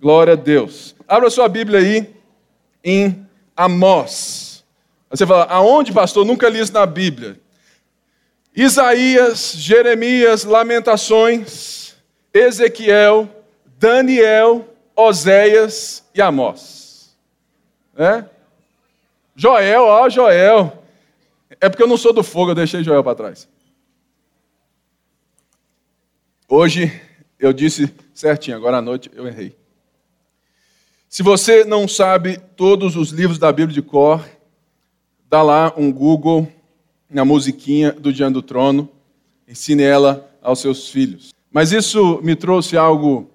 Glória a Deus. Abra sua Bíblia aí em Amós. Você fala, aonde, pastor? Nunca li isso na Bíblia. Isaías, Jeremias, Lamentações, Ezequiel, Daniel, Oséias e Amós. É? Joel, ó, Joel. É porque eu não sou do fogo, eu deixei Joel para trás. Hoje eu disse certinho, agora à noite eu errei. Se você não sabe todos os livros da Bíblia de cor, dá lá um Google na musiquinha do Diante do Trono, ensine ela aos seus filhos. Mas isso me trouxe algo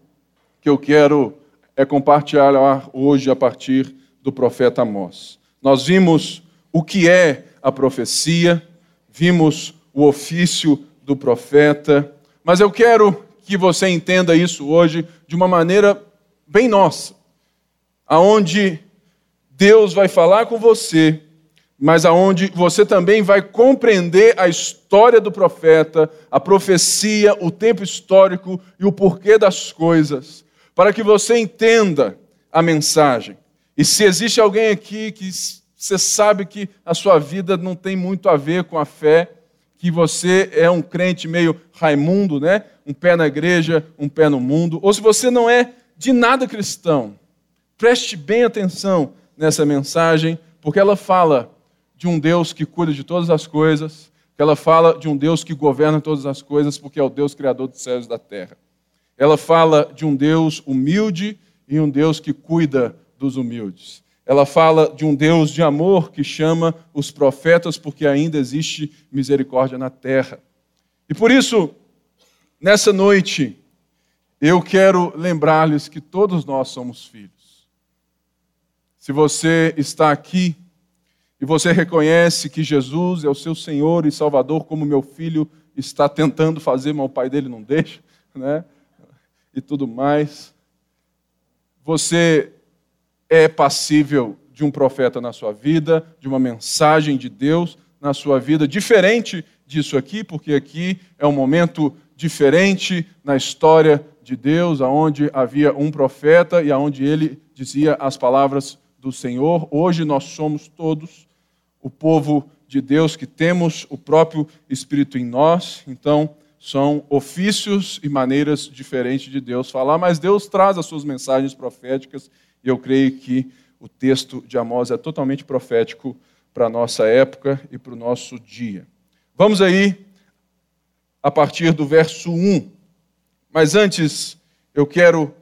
que eu quero é compartilhar hoje a partir do profeta Amós. Nós vimos o que é a profecia, vimos o ofício do profeta, mas eu quero que você entenda isso hoje de uma maneira bem nossa, aonde Deus vai falar com você, mas aonde você também vai compreender a história do profeta, a profecia, o tempo histórico e o porquê das coisas, para que você entenda a mensagem. E se existe alguém aqui que você sabe que a sua vida não tem muito a ver com a fé, que você é um crente meio Raimundo, né? Um pé na igreja, um pé no mundo, ou se você não é de nada cristão, preste bem atenção nessa mensagem, porque ela fala de um Deus que cuida de todas as coisas, que ela fala de um Deus que governa todas as coisas, porque é o Deus criador dos céus e da terra. Ela fala de um Deus humilde e um Deus que cuida dos humildes. Ela fala de um Deus de amor que chama os profetas porque ainda existe misericórdia na terra. E por isso, nessa noite, eu quero lembrar-lhes que todos nós somos filhos. Se você está aqui e você reconhece que Jesus é o seu Senhor e Salvador, como meu filho está tentando fazer, mas o pai dele não deixa, né? E tudo mais. Você é passível de um profeta na sua vida, de uma mensagem de Deus na sua vida, diferente disso aqui, porque aqui é um momento diferente na história de Deus, aonde havia um profeta e aonde ele dizia as palavras do Senhor. Hoje nós somos todos o povo de Deus que temos o próprio Espírito em nós, então são ofícios e maneiras diferentes de Deus falar, mas Deus traz as suas mensagens proféticas e eu creio que o texto de Amós é totalmente profético para a nossa época e para o nosso dia. Vamos aí a partir do verso 1. Mas antes, eu quero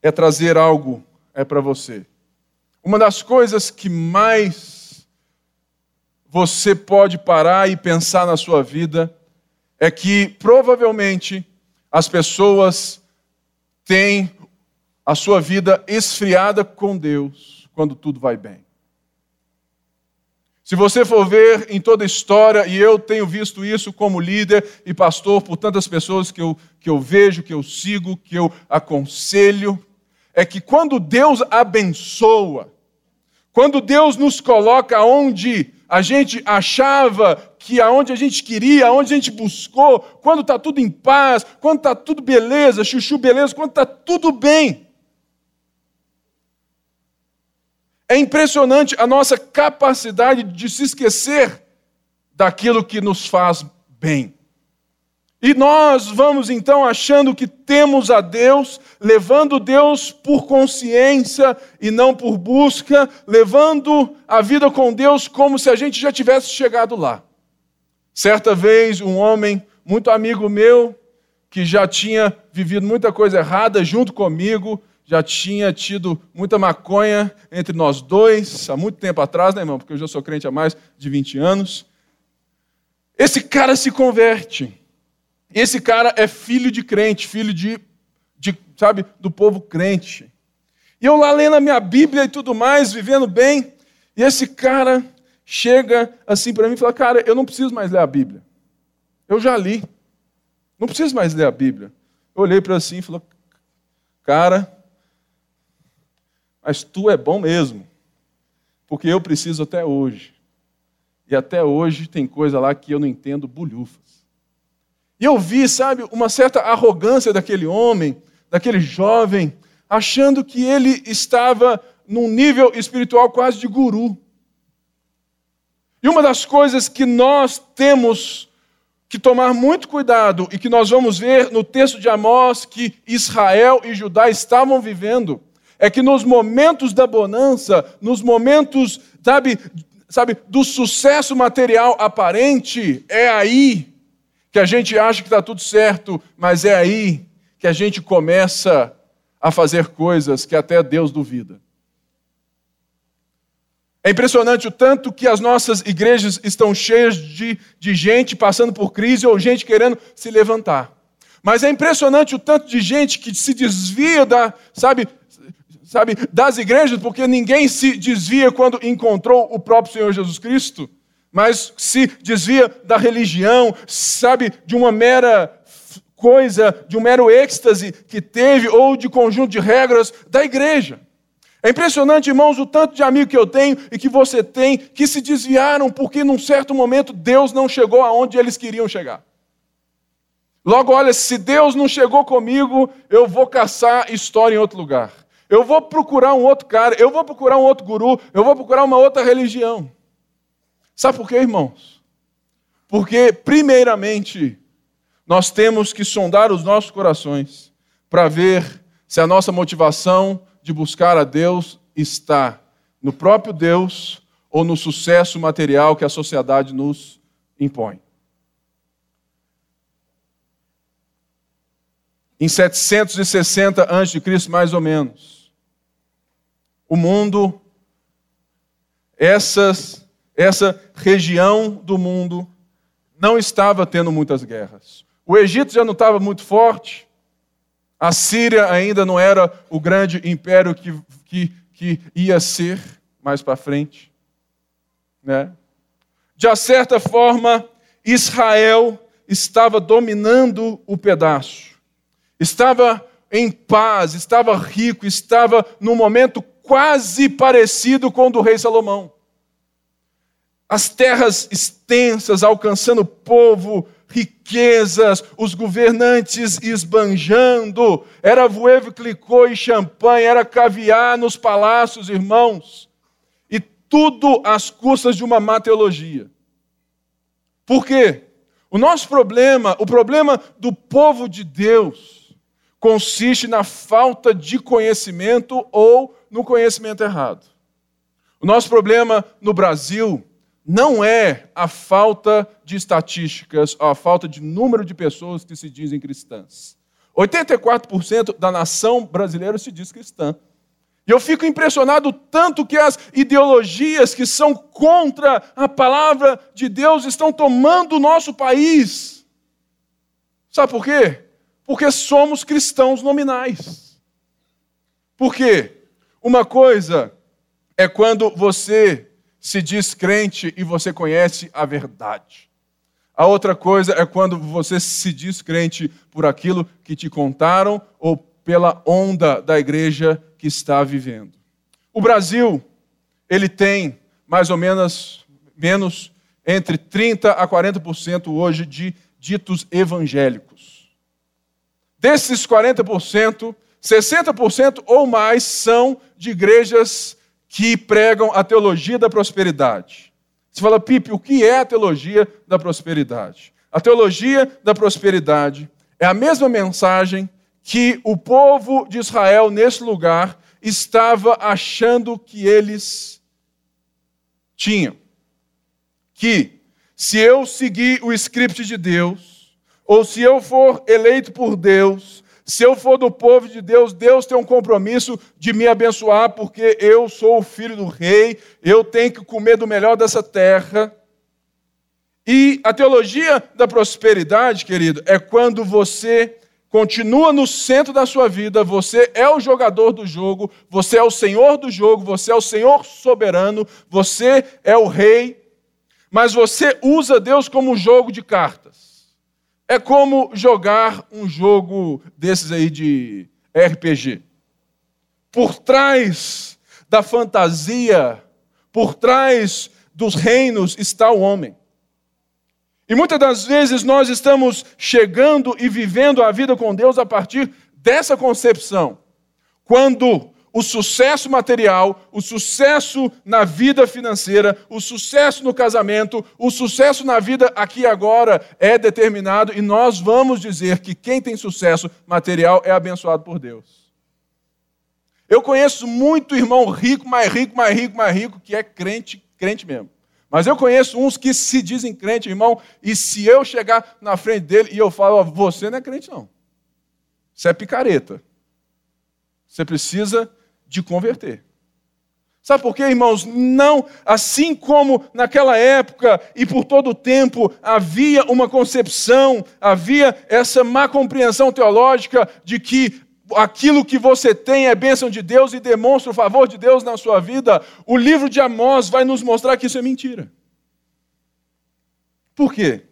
é trazer algo é para você. Uma das coisas que mais você pode parar e pensar na sua vida é que provavelmente as pessoas têm a sua vida esfriada com Deus quando tudo vai bem. Se você for ver em toda a história, e eu tenho visto isso como líder e pastor por tantas pessoas que eu, que eu vejo, que eu sigo, que eu aconselho, é que quando Deus abençoa, quando Deus nos coloca onde a gente achava que aonde a gente queria, aonde a gente buscou, quando está tudo em paz, quando está tudo beleza, chuchu beleza, quando está tudo bem, É impressionante a nossa capacidade de se esquecer daquilo que nos faz bem. E nós vamos então achando que temos a Deus, levando Deus por consciência e não por busca, levando a vida com Deus como se a gente já tivesse chegado lá. Certa vez, um homem muito amigo meu, que já tinha vivido muita coisa errada junto comigo, já tinha tido muita maconha entre nós dois, há muito tempo atrás, né, irmão? Porque eu já sou crente há mais de 20 anos. Esse cara se converte. Esse cara é filho de crente, filho de, de sabe, do povo crente. E eu lá lendo a minha Bíblia e tudo mais, vivendo bem, e esse cara chega assim para mim e fala: Cara, eu não preciso mais ler a Bíblia. Eu já li. Não preciso mais ler a Bíblia. Eu olhei para assim e falei: Cara, mas tu é bom mesmo, porque eu preciso até hoje. E até hoje tem coisa lá que eu não entendo bolhufas. E eu vi, sabe, uma certa arrogância daquele homem, daquele jovem, achando que ele estava num nível espiritual quase de guru. E uma das coisas que nós temos que tomar muito cuidado e que nós vamos ver no texto de Amós que Israel e Judá estavam vivendo é que nos momentos da bonança, nos momentos, sabe, sabe, do sucesso material aparente, é aí que a gente acha que está tudo certo, mas é aí que a gente começa a fazer coisas que até Deus duvida. É impressionante o tanto que as nossas igrejas estão cheias de, de gente passando por crise ou gente querendo se levantar. Mas é impressionante o tanto de gente que se desvia da, sabe, sabe, das igrejas, porque ninguém se desvia quando encontrou o próprio Senhor Jesus Cristo, mas se desvia da religião, sabe, de uma mera coisa, de um mero êxtase que teve, ou de conjunto de regras da igreja. É impressionante, irmãos, o tanto de amigo que eu tenho e que você tem que se desviaram porque num certo momento Deus não chegou aonde eles queriam chegar. Logo, olha, se Deus não chegou comigo, eu vou caçar história em outro lugar. Eu vou procurar um outro cara, eu vou procurar um outro guru, eu vou procurar uma outra religião. Sabe por quê, irmãos? Porque, primeiramente, nós temos que sondar os nossos corações para ver se a nossa motivação de buscar a Deus está no próprio Deus ou no sucesso material que a sociedade nos impõe. Em 760 a.C., mais ou menos, o mundo, essas, essa região do mundo, não estava tendo muitas guerras. O Egito já não estava muito forte, a Síria ainda não era o grande império que, que, que ia ser mais para frente. Né? De certa forma, Israel estava dominando o pedaço, estava em paz, estava rico, estava num momento quase parecido com o do rei Salomão. As terras extensas alcançando o povo, riquezas, os governantes esbanjando, era voevo clicô e champanhe, era caviar nos palácios, irmãos, e tudo às custas de uma má teologia. Por quê? O nosso problema, o problema do povo de Deus, consiste na falta de conhecimento ou no conhecimento errado. O nosso problema no Brasil não é a falta de estatísticas, a falta de número de pessoas que se dizem cristãs. 84% da nação brasileira se diz cristã. E eu fico impressionado tanto que as ideologias que são contra a palavra de Deus estão tomando o nosso país. Sabe por quê? Porque somos cristãos nominais. Por quê? Uma coisa é quando você se diz crente e você conhece a verdade. A outra coisa é quando você se diz crente por aquilo que te contaram ou pela onda da igreja que está vivendo. O Brasil, ele tem mais ou menos menos entre 30 a 40% hoje de ditos evangélicos. Desses 40%, 60% ou mais são de igrejas que pregam a teologia da prosperidade. Você fala, Pipe, o que é a teologia da prosperidade? A teologia da prosperidade é a mesma mensagem que o povo de Israel, nesse lugar, estava achando que eles tinham. Que se eu seguir o script de Deus, ou se eu for eleito por Deus, se eu for do povo de Deus, Deus tem um compromisso de me abençoar, porque eu sou o filho do rei, eu tenho que comer do melhor dessa terra. E a teologia da prosperidade, querido, é quando você continua no centro da sua vida, você é o jogador do jogo, você é o senhor do jogo, você é o senhor soberano, você é o rei, mas você usa Deus como um jogo de cartas. É como jogar um jogo desses aí de RPG. Por trás da fantasia, por trás dos reinos está o homem. E muitas das vezes nós estamos chegando e vivendo a vida com Deus a partir dessa concepção, quando o sucesso material, o sucesso na vida financeira, o sucesso no casamento, o sucesso na vida aqui e agora é determinado e nós vamos dizer que quem tem sucesso material é abençoado por Deus. Eu conheço muito irmão rico, mais rico, mais rico, mais rico, que é crente, crente mesmo. Mas eu conheço uns que se dizem crente, irmão, e se eu chegar na frente dele e eu falo, você não é crente não. Você é picareta. Você precisa de converter. Sabe por quê, irmãos? Não, assim como naquela época e por todo o tempo havia uma concepção, havia essa má compreensão teológica de que aquilo que você tem é bênção de Deus e demonstra o favor de Deus na sua vida, o livro de Amós vai nos mostrar que isso é mentira. Por quê?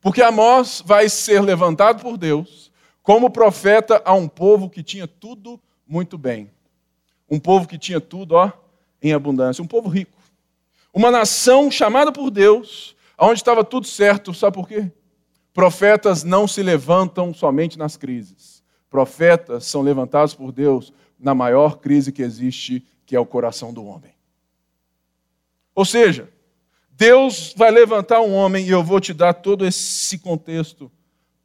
Porque Amós vai ser levantado por Deus como profeta a um povo que tinha tudo muito bem. Um povo que tinha tudo, ó, em abundância, um povo rico. Uma nação chamada por Deus, onde estava tudo certo, sabe por quê? Profetas não se levantam somente nas crises. Profetas são levantados por Deus na maior crise que existe, que é o coração do homem. Ou seja, Deus vai levantar um homem, e eu vou te dar todo esse contexto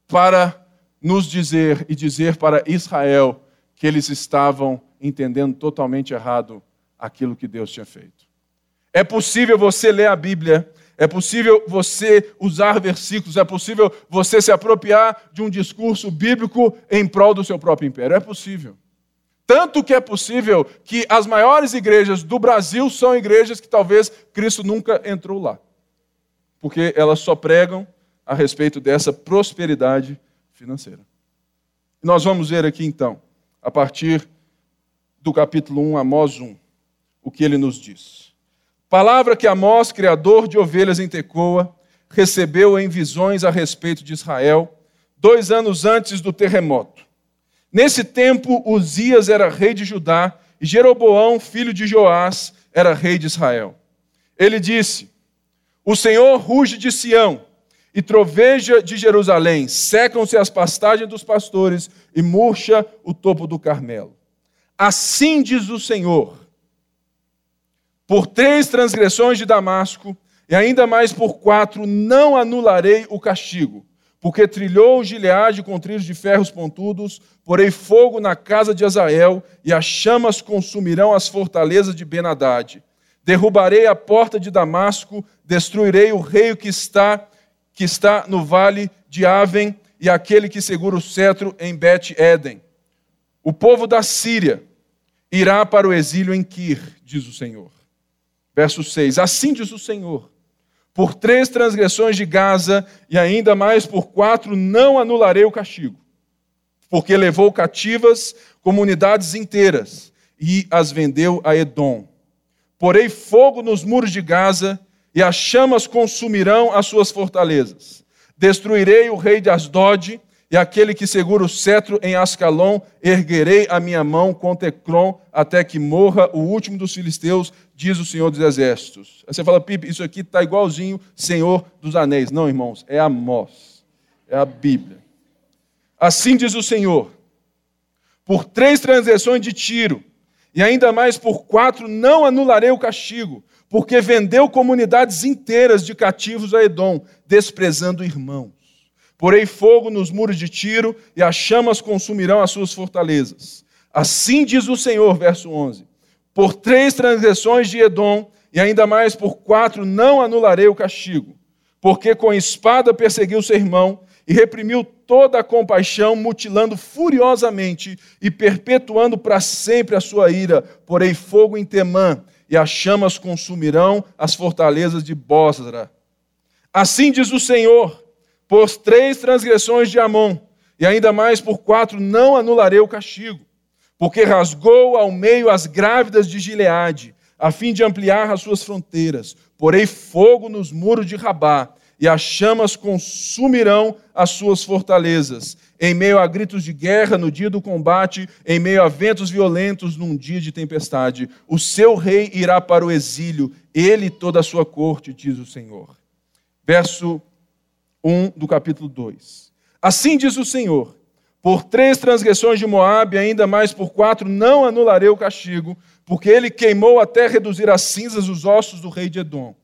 para nos dizer e dizer para Israel que eles estavam entendendo totalmente errado aquilo que Deus tinha feito. É possível você ler a Bíblia, é possível você usar versículos, é possível você se apropriar de um discurso bíblico em prol do seu próprio império. É possível. Tanto que é possível que as maiores igrejas do Brasil são igrejas que talvez Cristo nunca entrou lá. Porque elas só pregam a respeito dessa prosperidade financeira. Nós vamos ver aqui então, a partir do capítulo 1, Amós 1, o que ele nos diz. Palavra que Amós, criador de ovelhas em Tecoa, recebeu em visões a respeito de Israel, dois anos antes do terremoto. Nesse tempo, Uzias era rei de Judá e Jeroboão, filho de Joás, era rei de Israel. Ele disse: O Senhor ruge de Sião e troveja de Jerusalém, secam-se as pastagens dos pastores e murcha o topo do Carmelo. Assim diz o Senhor: por três transgressões de Damasco, e ainda mais por quatro, não anularei o castigo, porque trilhou o Gileade com trilhos de ferros pontudos, porei fogo na casa de Azael, e as chamas consumirão as fortalezas de Benadade. Derrubarei a porta de Damasco, destruirei o rei que está, que está no vale de Aven, e aquele que segura o cetro em Bet-Eden. O povo da Síria irá para o exílio em Kir, diz o Senhor. Verso 6: Assim diz o Senhor: Por três transgressões de Gaza e ainda mais por quatro, não anularei o castigo, porque levou cativas comunidades inteiras e as vendeu a Edom. Porei fogo nos muros de Gaza e as chamas consumirão as suas fortalezas. Destruirei o rei de Asdod e aquele que segura o cetro em Ascalon, erguerei a minha mão contra Ecrom, até que morra o último dos filisteus, diz o Senhor dos Exércitos. Aí você fala, Pipe, isso aqui está igualzinho Senhor dos Anéis. Não, irmãos, é Amós, é a Bíblia. Assim diz o Senhor, por três transgressões de tiro, e ainda mais por quatro, não anularei o castigo, porque vendeu comunidades inteiras de cativos a Edom, desprezando irmãos. Porei fogo nos muros de Tiro e as chamas consumirão as suas fortalezas. Assim diz o Senhor, verso 11: Por três transgressões de Edom, e ainda mais por quatro, não anularei o castigo, porque com espada perseguiu seu irmão e reprimiu toda a compaixão, mutilando furiosamente e perpetuando para sempre a sua ira. Porei fogo em Temã, e as chamas consumirão as fortalezas de Bósra. Assim diz o Senhor: por três transgressões de Amon, e ainda mais por quatro, não anularei o castigo, porque rasgou ao meio as grávidas de Gileade, a fim de ampliar as suas fronteiras. Porei fogo nos muros de Rabá, e as chamas consumirão as suas fortalezas. Em meio a gritos de guerra no dia do combate, em meio a ventos violentos num dia de tempestade, o seu rei irá para o exílio, ele e toda a sua corte, diz o Senhor. Verso 1 do capítulo 2. Assim diz o Senhor: Por três transgressões de Moabe, ainda mais por quatro, não anularei o castigo, porque ele queimou até reduzir as cinzas os ossos do rei de Edom.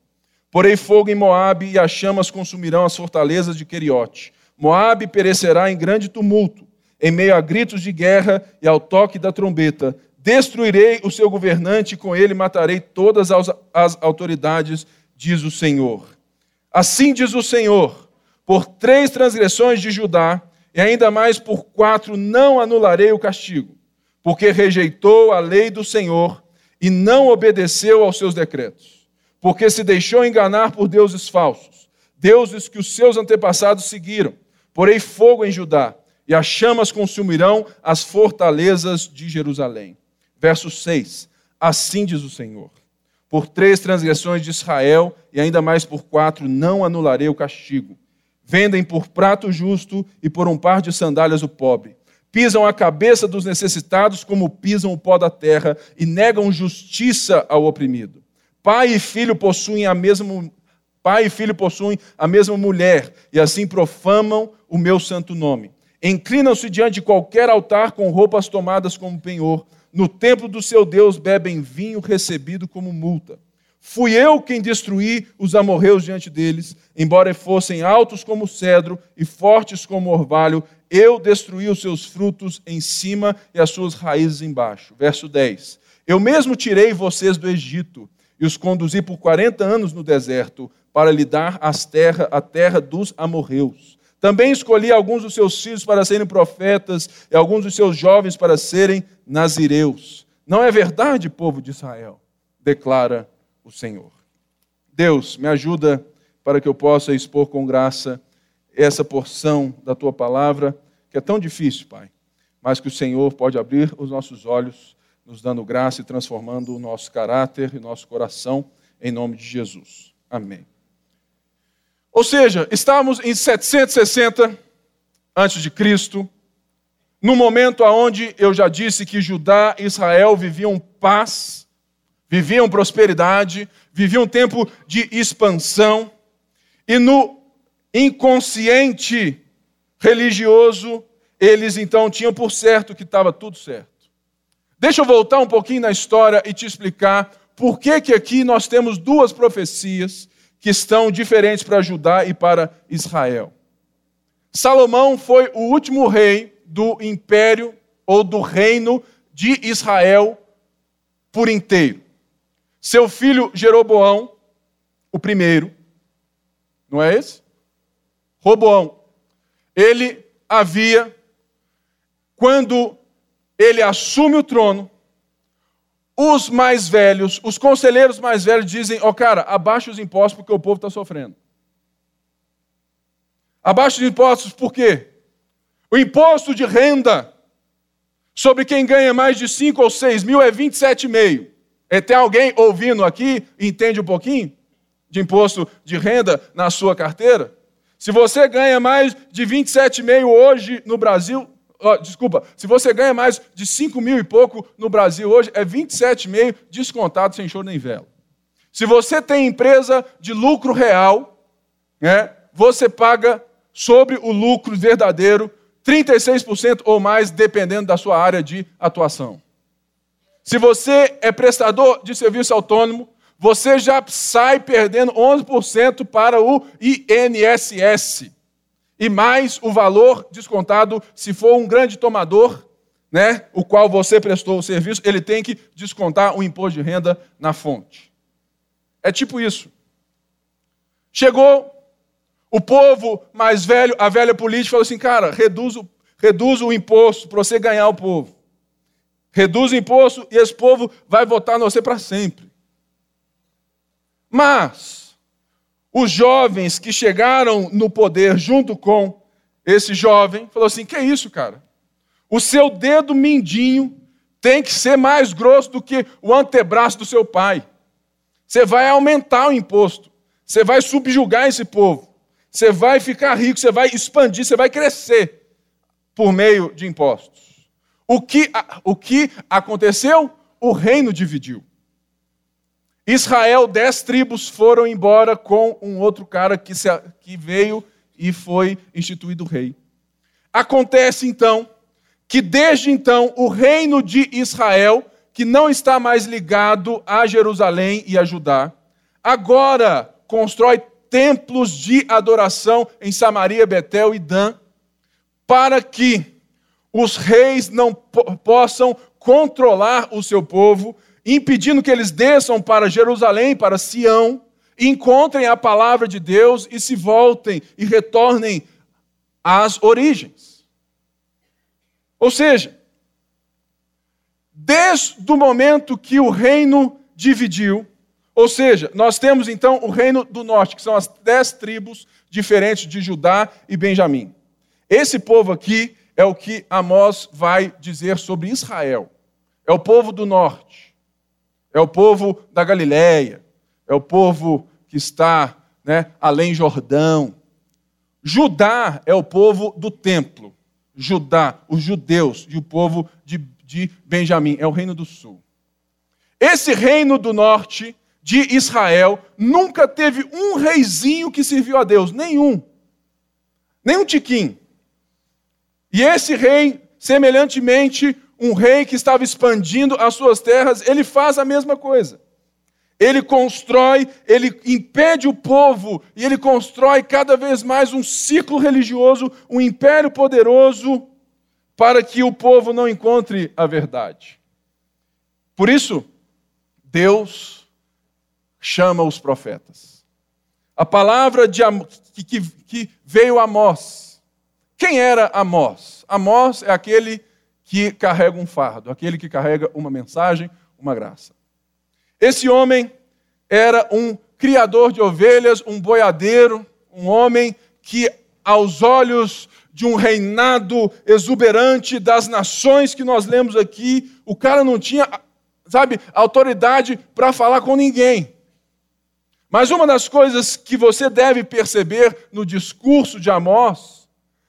Porei fogo em Moabe e as chamas consumirão as fortalezas de Queriote. Moabe perecerá em grande tumulto, em meio a gritos de guerra e ao toque da trombeta. Destruirei o seu governante e com ele matarei todas as autoridades, diz o Senhor. Assim diz o Senhor: por três transgressões de Judá, e ainda mais por quatro, não anularei o castigo, porque rejeitou a lei do Senhor e não obedeceu aos seus decretos, porque se deixou enganar por deuses falsos, deuses que os seus antepassados seguiram. Porei fogo em Judá, e as chamas consumirão as fortalezas de Jerusalém. Verso 6: Assim diz o Senhor: Por três transgressões de Israel, e ainda mais por quatro, não anularei o castigo Vendem por prato justo e por um par de sandálias o pobre. Pisam a cabeça dos necessitados como pisam o pó da terra e negam justiça ao oprimido. Pai e filho possuem a mesma pai e filho possuem a mesma mulher e assim profamam o meu santo nome. Inclinam-se diante de qualquer altar com roupas tomadas como penhor. No templo do seu Deus bebem vinho recebido como multa. Fui eu quem destruí os amorreus diante deles, embora fossem altos como cedro e fortes como orvalho, eu destruí os seus frutos em cima e as suas raízes embaixo. Verso 10. Eu mesmo tirei vocês do Egito e os conduzi por 40 anos no deserto para lhe dar as terra, a terra dos amorreus. Também escolhi alguns dos seus filhos para serem profetas e alguns dos seus jovens para serem nazireus. Não é verdade, povo de Israel? Declara o Senhor. Deus, me ajuda para que eu possa expor com graça essa porção da tua palavra, que é tão difícil, Pai, mas que o Senhor pode abrir os nossos olhos, nos dando graça e transformando o nosso caráter e nosso coração, em nome de Jesus. Amém. Ou seja, estávamos em 760 antes de Cristo, no momento aonde eu já disse que Judá e Israel viviam paz viviam prosperidade, viviam um tempo de expansão, e no inconsciente religioso, eles então tinham por certo que estava tudo certo. Deixa eu voltar um pouquinho na história e te explicar por que, que aqui nós temos duas profecias que estão diferentes para Judá e para Israel. Salomão foi o último rei do império ou do reino de Israel por inteiro. Seu filho Jeroboão, o primeiro, não é esse? Roboão. Ele havia, quando ele assume o trono, os mais velhos, os conselheiros mais velhos dizem: Ó oh, cara, abaixa os impostos porque o povo está sofrendo. Abaixa os impostos por quê? O imposto de renda sobre quem ganha mais de 5 ou 6 mil é 27,5. É, tem alguém ouvindo aqui, entende um pouquinho de imposto de renda na sua carteira? Se você ganha mais de 27,5 hoje no Brasil, desculpa, se você ganha mais de 5 mil e pouco no Brasil hoje, é 27,5 descontado sem choro nem vela. Se você tem empresa de lucro real, né, você paga sobre o lucro verdadeiro 36% ou mais, dependendo da sua área de atuação. Se você é prestador de serviço autônomo, você já sai perdendo 11% para o INSS. E mais o valor descontado, se for um grande tomador, né, o qual você prestou o serviço, ele tem que descontar o imposto de renda na fonte. É tipo isso. Chegou o povo mais velho, a velha política, falou assim: cara, reduz o, reduz o imposto para você ganhar o povo reduz o imposto e esse povo vai votar no você para sempre. Mas os jovens que chegaram no poder junto com esse jovem, falou assim: "Que é isso, cara? O seu dedo mindinho tem que ser mais grosso do que o antebraço do seu pai. Você vai aumentar o imposto. Você vai subjugar esse povo. Você vai ficar rico, você vai expandir, você vai crescer por meio de impostos. O que, o que aconteceu? O reino dividiu. Israel, dez tribos foram embora com um outro cara que, se, que veio e foi instituído rei. Acontece então que desde então o reino de Israel, que não está mais ligado a Jerusalém e a Judá, agora constrói templos de adoração em Samaria, Betel e Dan, para que os reis não possam controlar o seu povo, impedindo que eles desçam para Jerusalém, para Sião, encontrem a palavra de Deus e se voltem e retornem às origens. Ou seja, desde o momento que o reino dividiu, ou seja, nós temos então o reino do norte, que são as dez tribos diferentes de Judá e Benjamim. Esse povo aqui é o que Amós vai dizer sobre Israel. É o povo do norte, é o povo da Galiléia, é o povo que está né, além Jordão. Judá é o povo do templo. Judá, os judeus e o povo de, de Benjamim, é o reino do sul. Esse reino do norte de Israel nunca teve um reizinho que serviu a Deus, nenhum. Nem um tiquinho. E esse rei, semelhantemente, um rei que estava expandindo as suas terras, ele faz a mesma coisa. Ele constrói, ele impede o povo e ele constrói cada vez mais um ciclo religioso, um império poderoso, para que o povo não encontre a verdade. Por isso, Deus chama os profetas. A palavra de, que, que, que veio a Amós. Quem era Amós? Amós é aquele que carrega um fardo, aquele que carrega uma mensagem, uma graça. Esse homem era um criador de ovelhas, um boiadeiro, um homem que, aos olhos de um reinado exuberante das nações que nós lemos aqui, o cara não tinha, sabe, autoridade para falar com ninguém. Mas uma das coisas que você deve perceber no discurso de Amós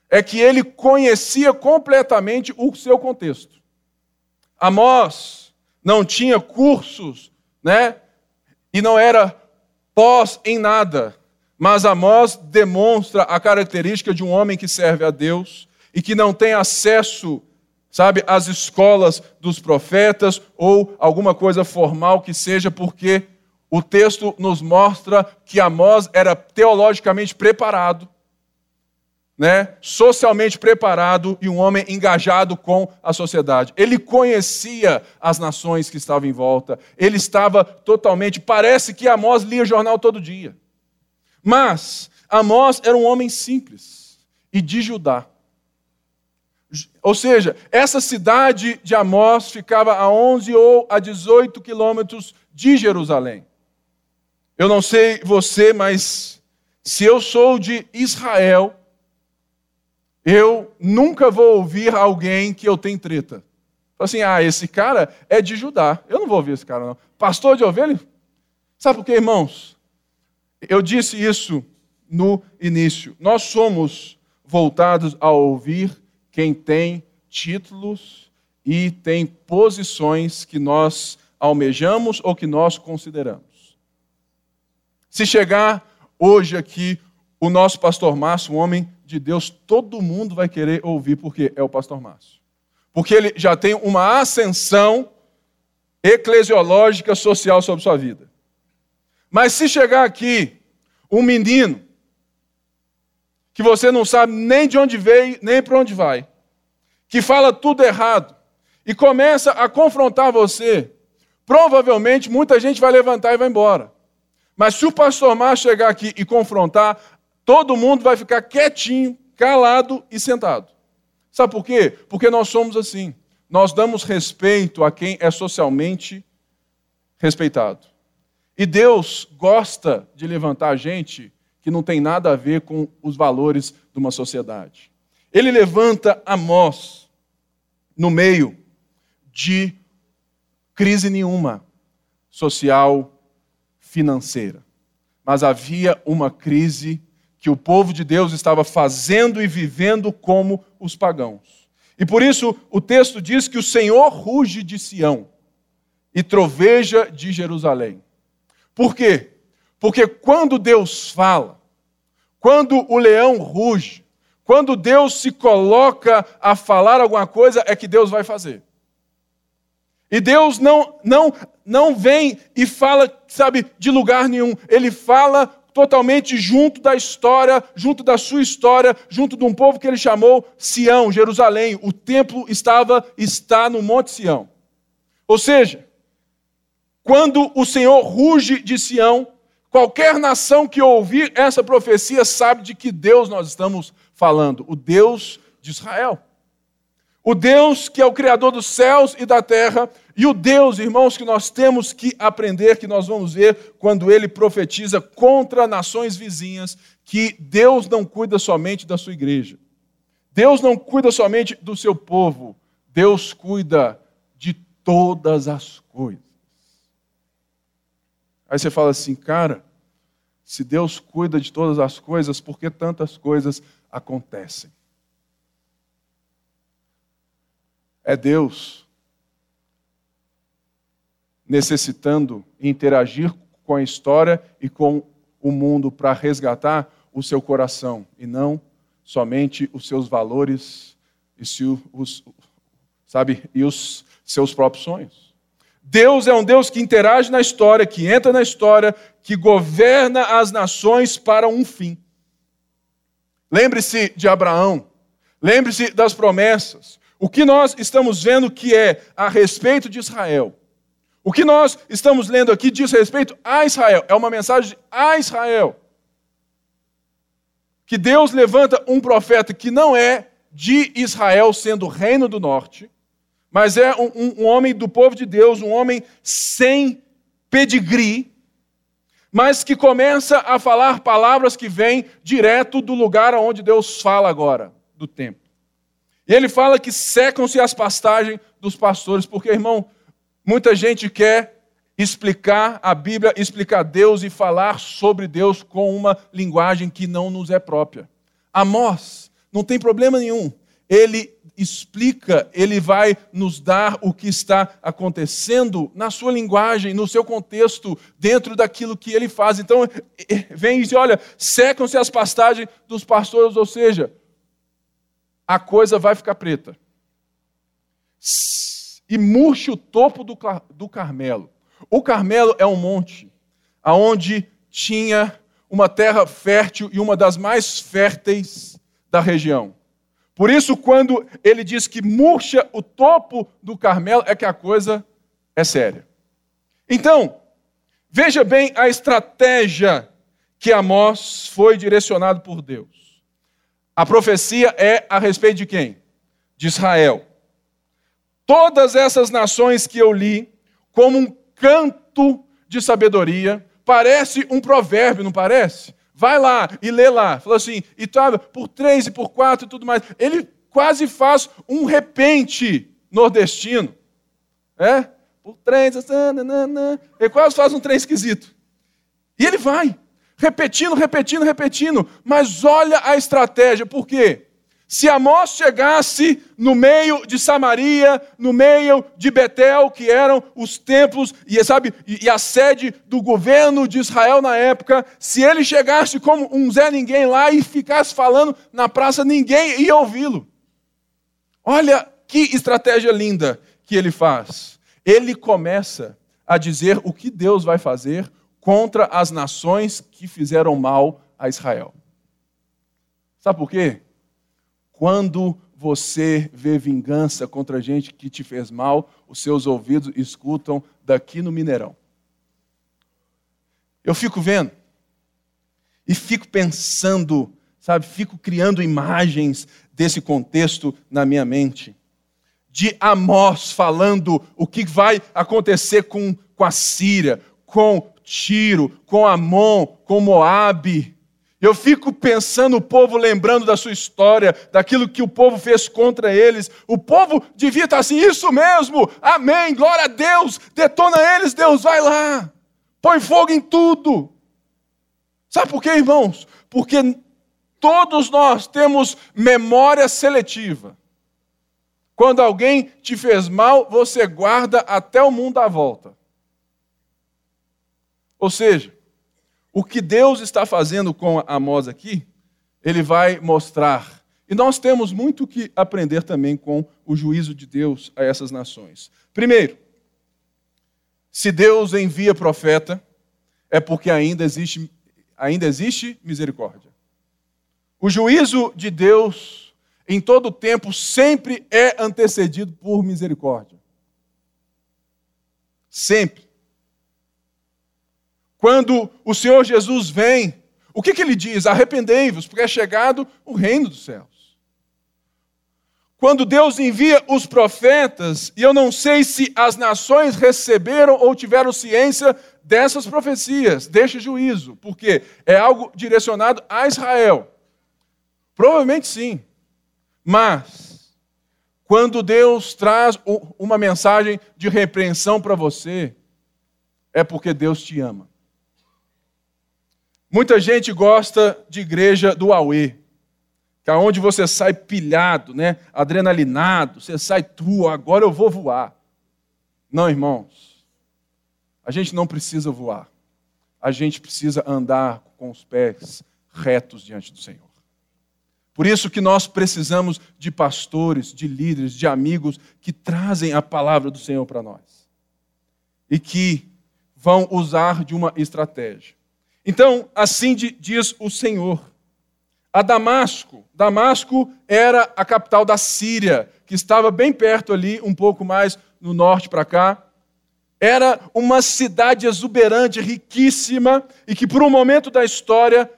é que ele conhecia completamente o seu contexto. Amós não tinha cursos né? E não era pós em nada, mas Amós demonstra a característica de um homem que serve a Deus e que não tem acesso, sabe, às escolas dos profetas ou alguma coisa formal que seja, porque o texto nos mostra que Amós era teologicamente preparado né, socialmente preparado e um homem engajado com a sociedade. Ele conhecia as nações que estavam em volta. Ele estava totalmente. Parece que Amós lia jornal todo dia. Mas Amós era um homem simples e de Judá. Ou seja, essa cidade de Amós ficava a 11 ou a 18 quilômetros de Jerusalém. Eu não sei você, mas se eu sou de Israel, eu nunca vou ouvir alguém que eu tenho treta. Assim, ah, esse cara é de Judá. Eu não vou ouvir esse cara, não. Pastor de ovelha? Sabe por quê, irmãos? Eu disse isso no início. Nós somos voltados a ouvir quem tem títulos e tem posições que nós almejamos ou que nós consideramos. Se chegar hoje aqui o nosso pastor Márcio, um homem de Deus, todo mundo vai querer ouvir, porque é o pastor Márcio. Porque ele já tem uma ascensão eclesiológica, social sobre sua vida. Mas se chegar aqui um menino que você não sabe nem de onde veio, nem para onde vai, que fala tudo errado e começa a confrontar você, provavelmente muita gente vai levantar e vai embora. Mas se o pastor Márcio chegar aqui e confrontar, todo mundo vai ficar quietinho, calado e sentado. Sabe por quê? Porque nós somos assim. Nós damos respeito a quem é socialmente respeitado. E Deus gosta de levantar gente que não tem nada a ver com os valores de uma sociedade. Ele levanta Amós no meio de crise nenhuma social, financeira. Mas havia uma crise que o povo de Deus estava fazendo e vivendo como os pagãos. E por isso o texto diz que o Senhor ruge de Sião e troveja de Jerusalém. Por quê? Porque quando Deus fala, quando o leão ruge, Quando Deus se coloca a falar alguma coisa, é que Deus vai fazer. E Deus não, não, não vem e fala, sabe, de lugar nenhum. Ele fala totalmente junto da história, junto da sua história, junto de um povo que ele chamou Sião, Jerusalém. O templo estava, está no Monte Sião. Ou seja, quando o Senhor ruge de Sião, qualquer nação que ouvir essa profecia sabe de que Deus nós estamos falando, o Deus de Israel. O Deus que é o Criador dos céus e da terra, e o Deus, irmãos, que nós temos que aprender, que nós vamos ver quando ele profetiza contra nações vizinhas, que Deus não cuida somente da sua igreja. Deus não cuida somente do seu povo. Deus cuida de todas as coisas. Aí você fala assim, cara, se Deus cuida de todas as coisas, por que tantas coisas acontecem? É Deus necessitando interagir com a história e com o mundo para resgatar o seu coração e não somente os seus valores e os, sabe, e os seus próprios sonhos. Deus é um Deus que interage na história, que entra na história, que governa as nações para um fim. Lembre-se de Abraão, lembre-se das promessas. O que nós estamos vendo que é a respeito de Israel. O que nós estamos lendo aqui diz respeito a Israel. É uma mensagem a Israel. Que Deus levanta um profeta que não é de Israel, sendo reino do norte, mas é um, um, um homem do povo de Deus, um homem sem pedigree, mas que começa a falar palavras que vêm direto do lugar onde Deus fala agora, do templo. E ele fala que secam-se as pastagens dos pastores, porque, irmão, muita gente quer explicar a Bíblia, explicar Deus e falar sobre Deus com uma linguagem que não nos é própria. Amós, não tem problema nenhum. Ele explica, ele vai nos dar o que está acontecendo na sua linguagem, no seu contexto, dentro daquilo que ele faz. Então, vem e diz: olha, secam-se as pastagens dos pastores, ou seja, a coisa vai ficar preta. E murche o topo do, do Carmelo. O Carmelo é um monte aonde tinha uma terra fértil e uma das mais férteis da região. Por isso, quando ele diz que murcha o topo do Carmelo, é que a coisa é séria. Então, veja bem a estratégia que Amós foi direcionado por Deus. A profecia é a respeito de quem? De Israel. Todas essas nações que eu li, como um canto de sabedoria, parece um provérbio, não parece? Vai lá e lê lá. Falou assim, e estava por três e por quatro e tudo mais. Ele quase faz um repente nordestino. É? Por três, ele quase faz um trem esquisito. E ele vai repetindo, repetindo, repetindo. Mas olha a estratégia, por quê? Se Amós chegasse no meio de Samaria, no meio de Betel, que eram os templos e, sabe, e a sede do governo de Israel na época, se ele chegasse como um Zé Ninguém lá e ficasse falando na praça, ninguém ia ouvi-lo. Olha que estratégia linda que ele faz. Ele começa a dizer o que Deus vai fazer contra as nações que fizeram mal a Israel. Sabe por quê? Quando você vê vingança contra gente que te fez mal, os seus ouvidos escutam daqui no Mineirão. Eu fico vendo e fico pensando, sabe, fico criando imagens desse contexto na minha mente. De Amós falando o que vai acontecer com, com a Síria, com Tiro, com Amon, com Moabe. Eu fico pensando o povo lembrando da sua história, daquilo que o povo fez contra eles. O povo devia estar assim, isso mesmo, amém, glória a Deus, detona eles, Deus, vai lá, põe fogo em tudo. Sabe por quê, irmãos? Porque todos nós temos memória seletiva. Quando alguém te fez mal, você guarda até o mundo à volta. Ou seja, o que Deus está fazendo com Amós aqui, ele vai mostrar E nós temos muito que aprender também com o juízo de Deus a essas nações. Primeiro, se Deus envia profeta, é porque ainda existe, ainda existe misericórdia. O juízo de Deus, em todo tempo, sempre é antecedido por misericórdia. Sempre. Quando o Senhor Jesus vem, o que, que ele diz? Arrependei-vos, porque é chegado o reino dos céus. Quando Deus envia os profetas, e eu não sei se as nações receberam ou tiveram ciência dessas profecias, deste juízo, porque é algo direcionado a Israel. Provavelmente sim. Mas, quando Deus traz uma mensagem de repreensão para você, é porque Deus te ama. Muita gente gosta de igreja do Aue, que é onde você sai pilhado, né? adrenalinado, você sai tu, agora eu vou voar. Não, irmãos, a gente não precisa voar, a gente precisa andar com os pés retos diante do Senhor. Por isso que nós precisamos de pastores, de líderes, de amigos que trazem a palavra do Senhor para nós e que vão usar de uma estratégia. Então, assim diz o Senhor. A Damasco, Damasco era a capital da Síria, que estava bem perto ali, um pouco mais no norte para cá. Era uma cidade exuberante, riquíssima, e que por um momento da história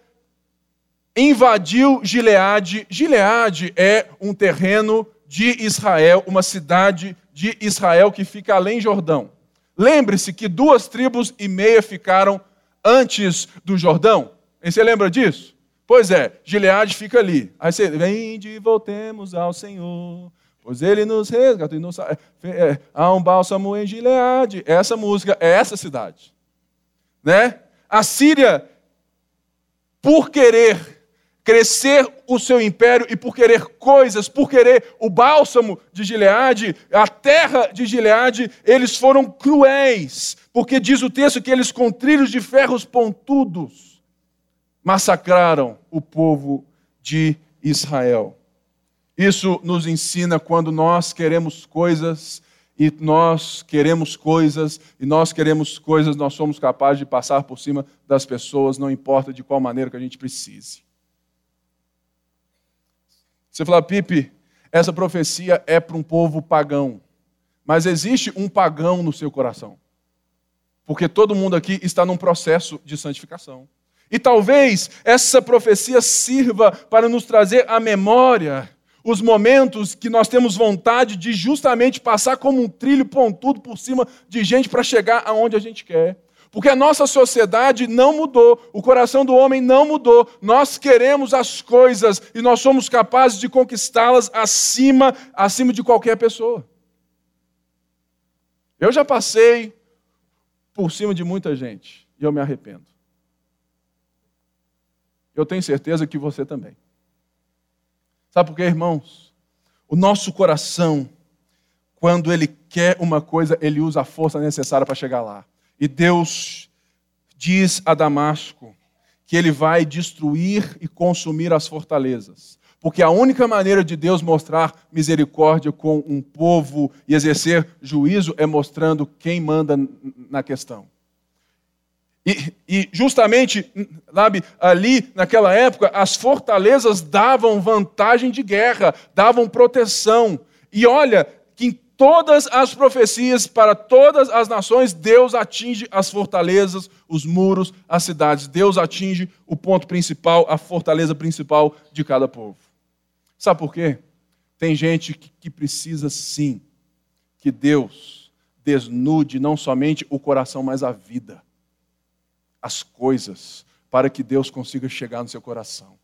invadiu Gileade. Gileade é um terreno de Israel, uma cidade de Israel que fica além Jordão. Lembre-se que duas tribos e meia ficaram antes do Jordão. E você lembra disso? Pois é, Gileade fica ali. Aí você, vem de voltemos ao Senhor, pois ele nos resgatou e nos... É, é, há um bálsamo em Gileade. Essa música é essa cidade. Né? A Síria, por querer crescer o seu império e por querer coisas, por querer o bálsamo de Gileade, a terra de Gileade, eles foram cruéis, porque diz o texto que eles com trilhos de ferros pontudos massacraram o povo de Israel. Isso nos ensina quando nós queremos coisas e nós queremos coisas, e nós queremos coisas, nós somos capazes de passar por cima das pessoas, não importa de qual maneira que a gente precise. Você fala, Pipe, essa profecia é para um povo pagão. Mas existe um pagão no seu coração. Porque todo mundo aqui está num processo de santificação. E talvez essa profecia sirva para nos trazer à memória os momentos que nós temos vontade de justamente passar como um trilho pontudo por cima de gente para chegar aonde a gente quer. Porque a nossa sociedade não mudou, o coração do homem não mudou. Nós queremos as coisas e nós somos capazes de conquistá-las acima, acima de qualquer pessoa. Eu já passei por cima de muita gente e eu me arrependo. Eu tenho certeza que você também. Sabe por quê, irmãos? O nosso coração, quando ele quer uma coisa, ele usa a força necessária para chegar lá. E Deus diz a Damasco que ele vai destruir e consumir as fortalezas. Porque a única maneira de Deus mostrar misericórdia com um povo e exercer juízo é mostrando quem manda na questão. E, e, justamente, sabe, ali naquela época, as fortalezas davam vantagem de guerra, davam proteção. E olha, todas as profecias para todas as nações, Deus atinge as fortalezas, os muros, as cidades. Deus atinge o ponto principal, a fortaleza principal de cada povo. Sabe por quê? Tem gente que precisa sim que Deus desnude não somente o coração, mas a vida, as coisas, para que Deus consiga chegar no seu coração.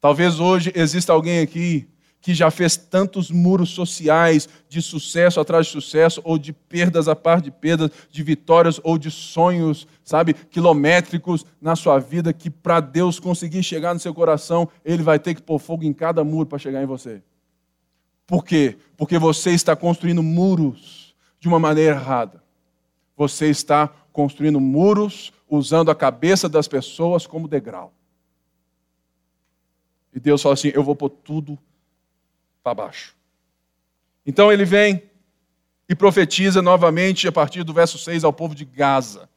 Talvez hoje exista alguém aqui que já fez tantos muros sociais de sucesso atrás de sucesso, ou de perdas a par de perdas, de vitórias ou de sonhos, sabe, quilométricos na sua vida, que para Deus conseguir chegar no seu coração, Ele vai ter que pôr fogo em cada muro para chegar em você. Por quê? Porque você está construindo muros de uma maneira errada. Você está construindo muros usando a cabeça das pessoas como degrau. E Deus fala assim: eu vou pôr tudo para baixo. Então ele vem e profetiza novamente a partir do verso 6 ao povo de Gaza.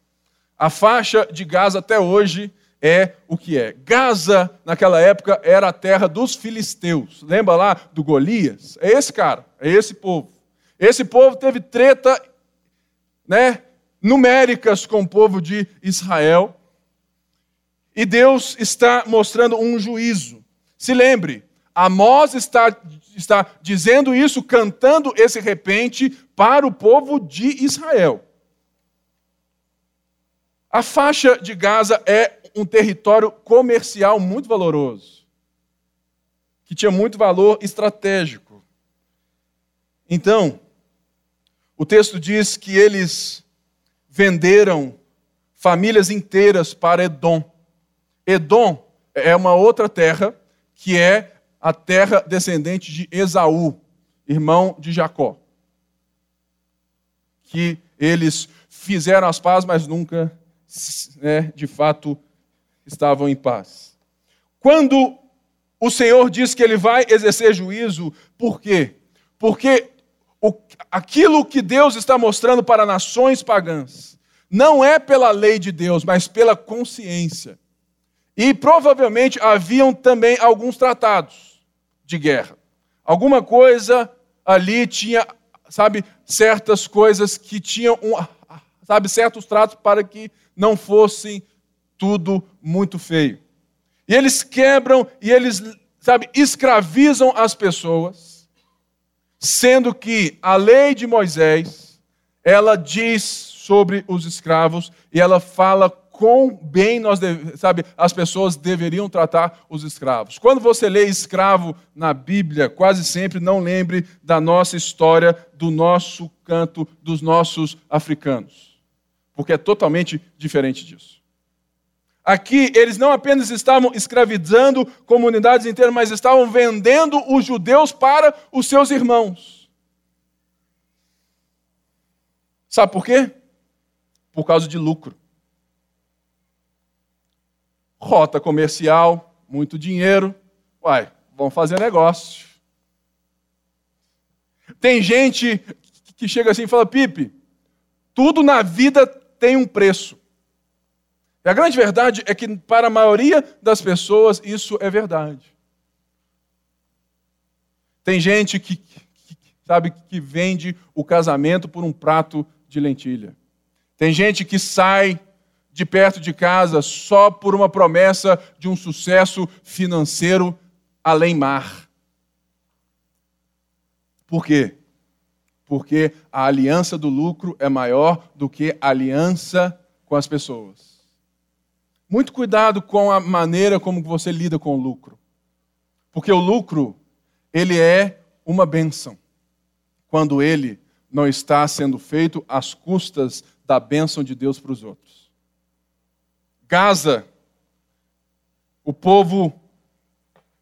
A faixa de Gaza até hoje é o que é. Gaza, naquela época, era a terra dos filisteus. Lembra lá do Golias? É esse cara, é esse povo. Esse povo teve treta, né, numéricas com o povo de Israel. E Deus está mostrando um juízo. Se lembre, Amós está, está dizendo isso, cantando esse repente para o povo de Israel. A faixa de Gaza é um território comercial muito valoroso, que tinha muito valor estratégico. Então, o texto diz que eles venderam famílias inteiras para Edom. Edom é uma outra terra que é a terra descendente de Esaú, irmão de Jacó. Que eles fizeram as pazes, mas nunca, né, de fato, estavam em paz. Quando o Senhor diz que ele vai exercer juízo, por quê? Porque o, aquilo que Deus está mostrando para nações pagãs não é pela lei de Deus, mas pela consciência. E provavelmente haviam também alguns tratados de guerra. Alguma coisa ali tinha, sabe, certas coisas que tinham, um, sabe, certos tratos para que não fossem tudo muito feio. E eles quebram e eles, sabe, escravizam as pessoas, sendo que a lei de Moisés, ela diz sobre os escravos e ela fala quão bem nós, sabe, as pessoas deveriam tratar os escravos. Quando você lê escravo na Bíblia, quase sempre não lembre da nossa história, do nosso canto, dos nossos africanos, porque é totalmente diferente disso. Aqui, eles não apenas estavam escravizando comunidades inteiras, mas estavam vendendo os judeus para os seus irmãos. Sabe por quê? Por causa de lucro. Rota comercial, muito dinheiro. Uai, vamos fazer negócio. Tem gente que chega assim e fala: Pipe, tudo na vida tem um preço. E a grande verdade é que, para a maioria das pessoas, isso é verdade. Tem gente que, que, sabe, que vende o casamento por um prato de lentilha. Tem gente que sai de perto de casa só por uma promessa de um sucesso financeiro além mar. Por quê? Porque a aliança do lucro é maior do que a aliança com as pessoas. Muito cuidado com a maneira como você lida com o lucro. Porque o lucro, ele é uma benção. Quando ele não está sendo feito às custas da bênção de Deus para os outros. Gaza, o povo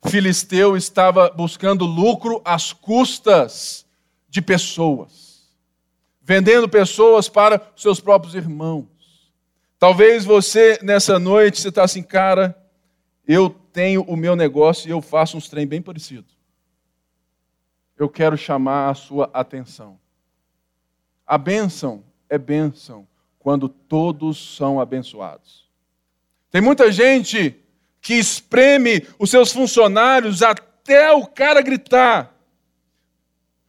filisteu estava buscando lucro às custas de pessoas, vendendo pessoas para seus próprios irmãos. Talvez você, nessa noite, você está assim, cara, eu tenho o meu negócio e eu faço uns trem bem parecido. Eu quero chamar a sua atenção. A bênção é bênção quando todos são abençoados. Tem muita gente que espreme os seus funcionários até o cara gritar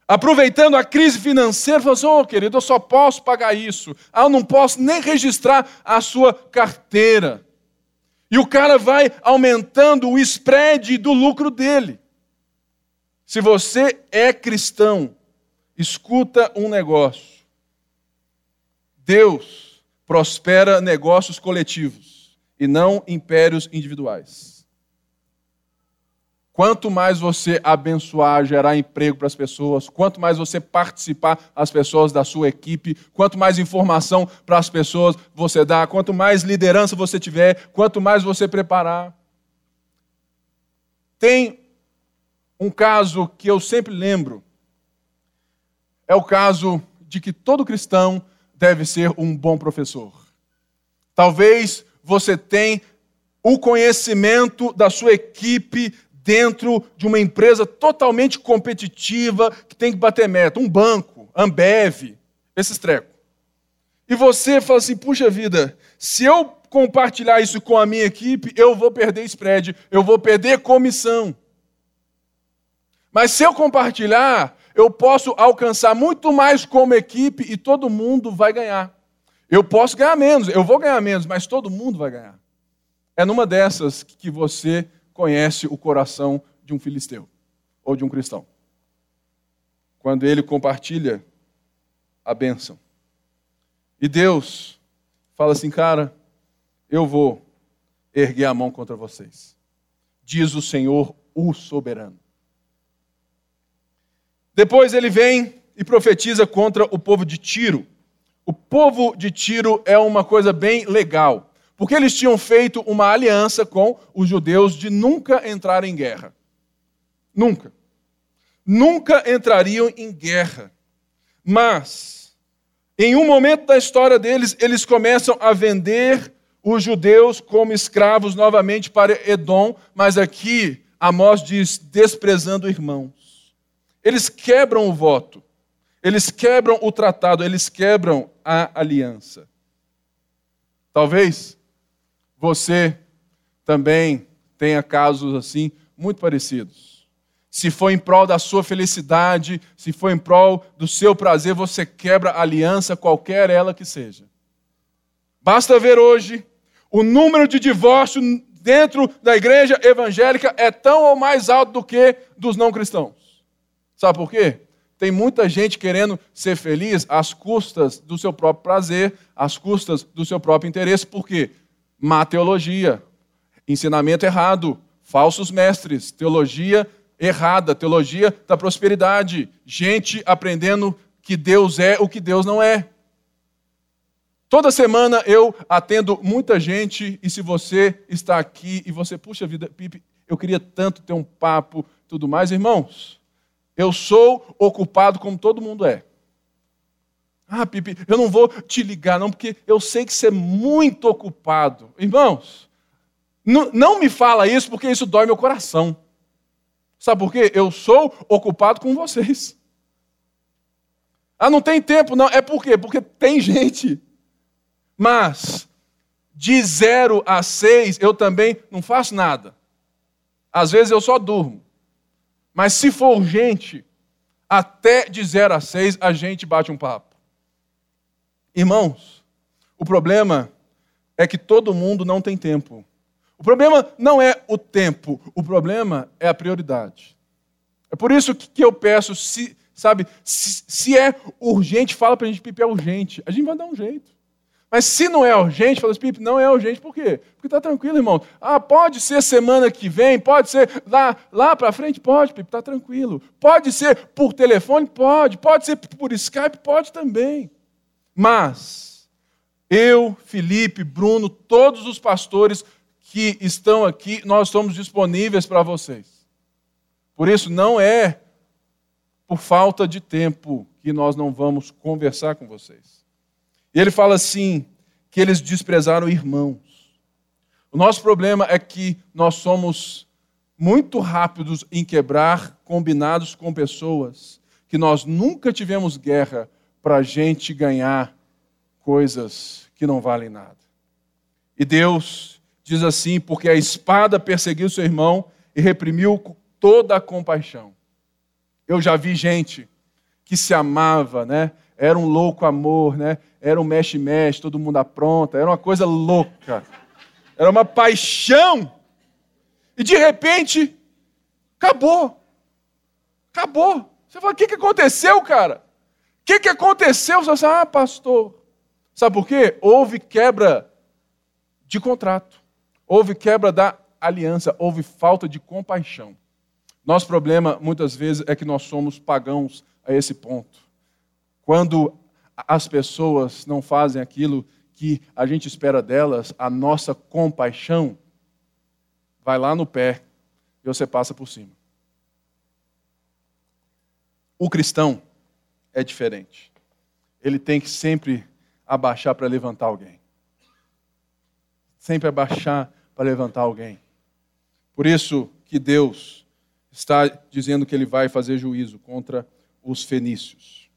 aproveitando a crise financeira, falou assim: oh, querido, eu só posso pagar isso. Ah, eu não posso nem registrar a sua carteira. E o cara vai aumentando o spread do lucro dele. Se você é cristão, escuta um negócio. Deus prospera negócios coletivos e não impérios individuais. Quanto mais você abençoar, gerar emprego para as pessoas, quanto mais você participar as pessoas da sua equipe, quanto mais informação para as pessoas você dá, quanto mais liderança você tiver, quanto mais você preparar. Tem um caso que eu sempre lembro. É o caso de que todo cristão deve ser um bom professor. Talvez você tenha o conhecimento da sua equipe dentro de uma empresa totalmente competitiva, que tem que bater meta, um banco, Ambev, esses trecos. E você fala assim: puxa vida, se eu compartilhar isso com a minha equipe, eu vou perder spread, eu vou perder comissão. Mas se eu compartilhar, eu posso alcançar muito mais como equipe e todo mundo vai ganhar. Eu posso ganhar menos, eu vou ganhar menos, mas todo mundo vai ganhar. É numa dessas que você conhece o coração de um filisteu ou de um cristão. Quando ele compartilha a bênção. E Deus fala assim, cara, eu vou erguer a mão contra vocês. Diz o Senhor, o soberano. Depois ele vem e profetiza contra o povo de Tiro. O povo de Tiro é uma coisa bem legal, porque eles tinham feito uma aliança com os judeus de nunca entrar em guerra. Nunca. Nunca entrariam em guerra. Mas, em um momento da história deles, eles começam a vender os judeus como escravos novamente para Edom, mas aqui Amós diz desprezando irmãos. Eles quebram o voto. Eles quebram o tratado, eles quebram a aliança. Talvez você também tenha casos assim muito parecidos. Se for em prol da sua felicidade, se for em prol do seu prazer, você quebra aliança, qualquer ela que seja. Basta ver hoje o número de divórcios dentro da igreja evangélica é tão ou mais alto do que dos não cristãos. Sabe por quê? Tem muita gente querendo ser feliz às custas do seu próprio prazer, às custas do seu próprio interesse. Por quê? Má teologia, ensinamento errado, falsos mestres, teologia errada, teologia da prosperidade, gente aprendendo que Deus é o que Deus não é. Toda semana eu atendo muita gente, e se você está aqui e você, puxa vida, Pipe, eu queria tanto ter um papo, tudo mais, irmãos. Eu sou ocupado como todo mundo é. Ah, Pipi, eu não vou te ligar, não, porque eu sei que você é muito ocupado. Irmãos, não me fala isso porque isso dói meu coração. Sabe por quê? Eu sou ocupado com vocês. Ah, não tem tempo, não. É por quê? Porque tem gente. Mas, de zero a seis, eu também não faço nada. Às vezes eu só durmo. Mas se for urgente, até de 0 a 6 a gente bate um papo. Irmãos, o problema é que todo mundo não tem tempo. O problema não é o tempo, o problema é a prioridade. É por isso que eu peço, se, sabe, se, se é urgente, fala para a gente, Pipe, é urgente. A gente vai dar um jeito. Mas se não é urgente, fala assim, não é urgente, por quê? Porque está tranquilo, irmão. Ah, pode ser semana que vem, pode ser lá, lá para frente, pode, Pipe, está tranquilo. Pode ser por telefone, pode. Pode ser por Skype, pode também. Mas eu, Felipe, Bruno, todos os pastores que estão aqui, nós estamos disponíveis para vocês. Por isso, não é por falta de tempo que nós não vamos conversar com vocês. E ele fala assim: que eles desprezaram irmãos. O nosso problema é que nós somos muito rápidos em quebrar combinados com pessoas que nós nunca tivemos guerra para a gente ganhar coisas que não valem nada. E Deus diz assim: porque a espada perseguiu seu irmão e reprimiu toda a compaixão. Eu já vi gente que se amava, né? Era um louco amor, né? Era um mexe-mexe, todo mundo apronta, era uma coisa louca. Era uma paixão. E de repente, acabou. Acabou. Você fala, o que, que aconteceu, cara? O que, que aconteceu? Você fala, ah, pastor. Sabe por quê? Houve quebra de contrato. Houve quebra da aliança. Houve falta de compaixão. Nosso problema, muitas vezes, é que nós somos pagãos a esse ponto. Quando as pessoas não fazem aquilo que a gente espera delas, a nossa compaixão vai lá no pé e você passa por cima. O cristão é diferente. Ele tem que sempre abaixar para levantar alguém. Sempre abaixar para levantar alguém. Por isso que Deus está dizendo que ele vai fazer juízo contra os fenícios.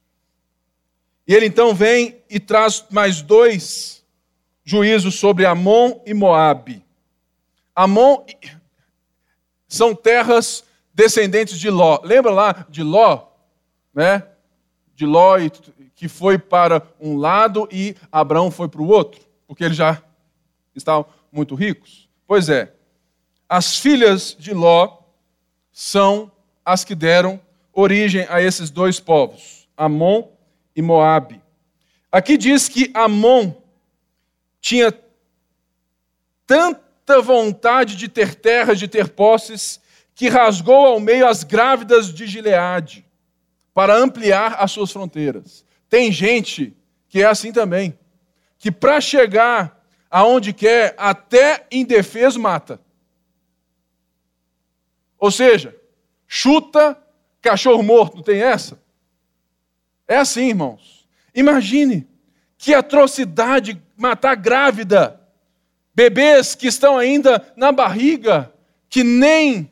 E ele então vem e traz mais dois juízos sobre Amon e Moabe. Amon são terras descendentes de Ló. Lembra lá de Ló, né? De Ló que foi para um lado e Abraão foi para o outro, porque eles já estavam muito ricos. Pois é, as filhas de Ló são as que deram origem a esses dois povos, Amon e Moabe. Aqui diz que Amon tinha tanta vontade de ter terras, de ter posses, que rasgou ao meio as grávidas de Gileade para ampliar as suas fronteiras. Tem gente que é assim também, que para chegar aonde quer, até indefeso mata. Ou seja, chuta cachorro morto, tem essa? É assim, irmãos. Imagine que atrocidade matar grávida, bebês que estão ainda na barriga, que nem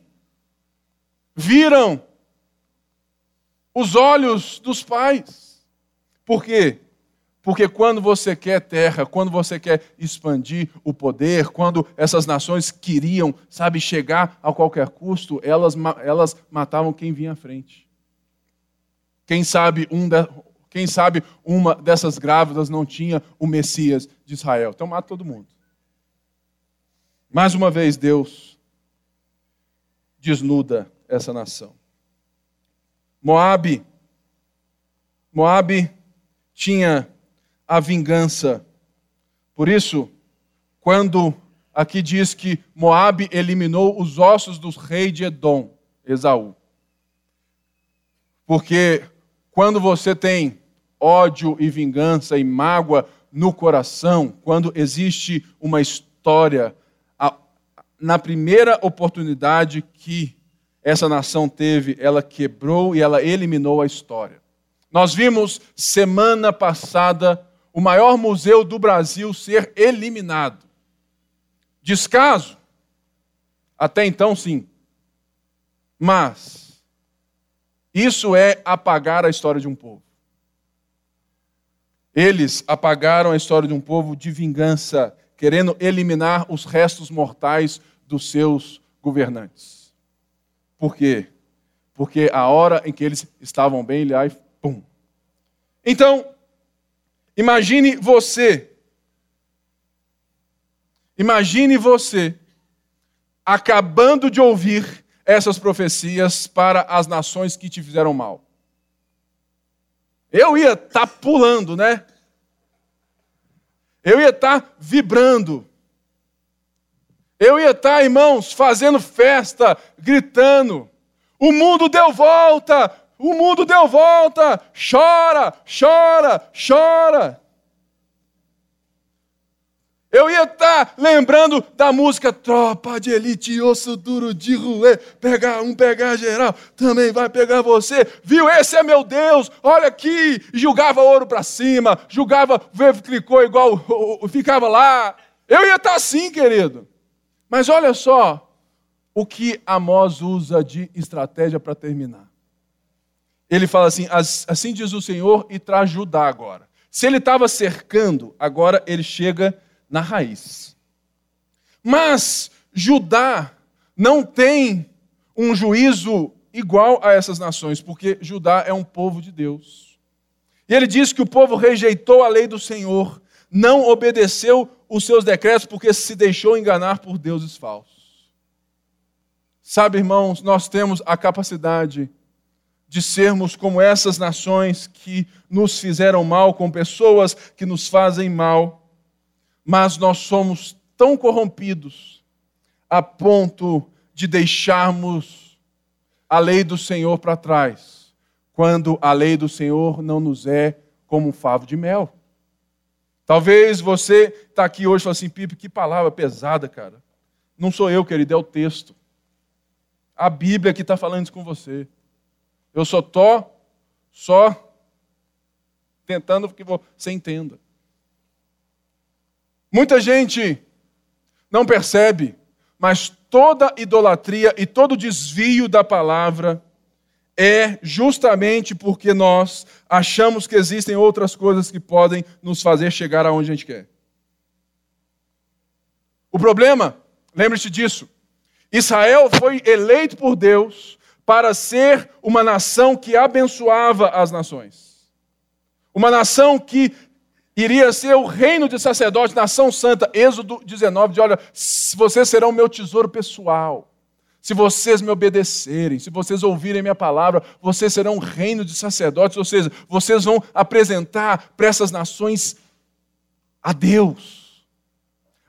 viram os olhos dos pais. Por quê? Porque quando você quer terra, quando você quer expandir o poder, quando essas nações queriam, sabe, chegar a qualquer custo, elas, elas matavam quem vinha à frente. Quem sabe, um de, quem sabe uma dessas grávidas não tinha o Messias de Israel. Então mata todo mundo. Mais uma vez, Deus desnuda essa nação. Moabe, Moabe tinha a vingança. Por isso, quando aqui diz que Moabe eliminou os ossos dos reis de Edom, Esaú. Porque quando você tem ódio e vingança e mágoa no coração, quando existe uma história, na primeira oportunidade que essa nação teve, ela quebrou e ela eliminou a história. Nós vimos semana passada o maior museu do Brasil ser eliminado. Descaso? Até então, sim. Mas, isso é apagar a história de um povo. Eles apagaram a história de um povo de vingança, querendo eliminar os restos mortais dos seus governantes. Por quê? Porque a hora em que eles estavam bem, ele aí, pum. Então, imagine você. Imagine você acabando de ouvir essas profecias para as nações que te fizeram mal. Eu ia estar tá pulando, né? Eu ia estar tá vibrando. Eu ia estar, irmãos, fazendo festa, gritando. O mundo deu volta, o mundo deu volta. Chora, chora, chora. Eu ia estar lembrando da música Tropa de Elite, osso duro de ruê, pegar um, pegar geral, também vai pegar você. Viu? Esse é meu Deus, olha aqui. Julgava ouro para cima, julgava, clicou igual, ficava lá. Eu ia estar assim, querido. Mas olha só o que Amós usa de estratégia para terminar. Ele fala assim: assim diz o Senhor, e traz Judá agora. Se ele estava cercando, agora ele chega na raiz. Mas Judá não tem um juízo igual a essas nações, porque Judá é um povo de Deus. E ele diz que o povo rejeitou a lei do Senhor, não obedeceu os seus decretos porque se deixou enganar por deuses falsos. Sabe, irmãos, nós temos a capacidade de sermos como essas nações que nos fizeram mal, com pessoas que nos fazem mal, mas nós somos tão corrompidos a ponto de deixarmos a lei do Senhor para trás, quando a lei do Senhor não nos é como um favo de mel. Talvez você está aqui hoje e fala assim, Pipe, que palavra pesada, cara. Não sou eu, querido, é o texto. A Bíblia que está falando isso com você. Eu só estou só tentando que você entenda. Muita gente não percebe, mas toda idolatria e todo desvio da palavra é justamente porque nós achamos que existem outras coisas que podem nos fazer chegar aonde a gente quer. O problema, lembre-se disso, Israel foi eleito por Deus para ser uma nação que abençoava as nações. Uma nação que iria ser o reino de sacerdote, nação santa. Êxodo 19, de olha, vocês serão meu tesouro pessoal. Se vocês me obedecerem, se vocês ouvirem minha palavra, vocês serão um reino de sacerdotes, ou seja, vocês vão apresentar para essas nações a Deus.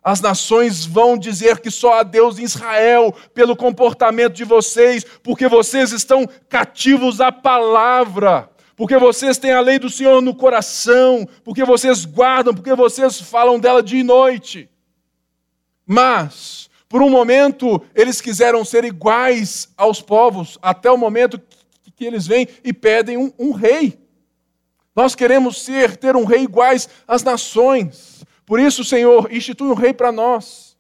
As nações vão dizer que só há Deus em Israel, pelo comportamento de vocês, porque vocês estão cativos à palavra, porque vocês têm a lei do Senhor no coração, porque vocês guardam, porque vocês falam dela dia e noite. Mas, por um momento, eles quiseram ser iguais aos povos, até o momento que eles vêm e pedem um, um rei. Nós queremos ser, ter um rei iguais às nações. Por isso, Senhor, institui um rei para nós.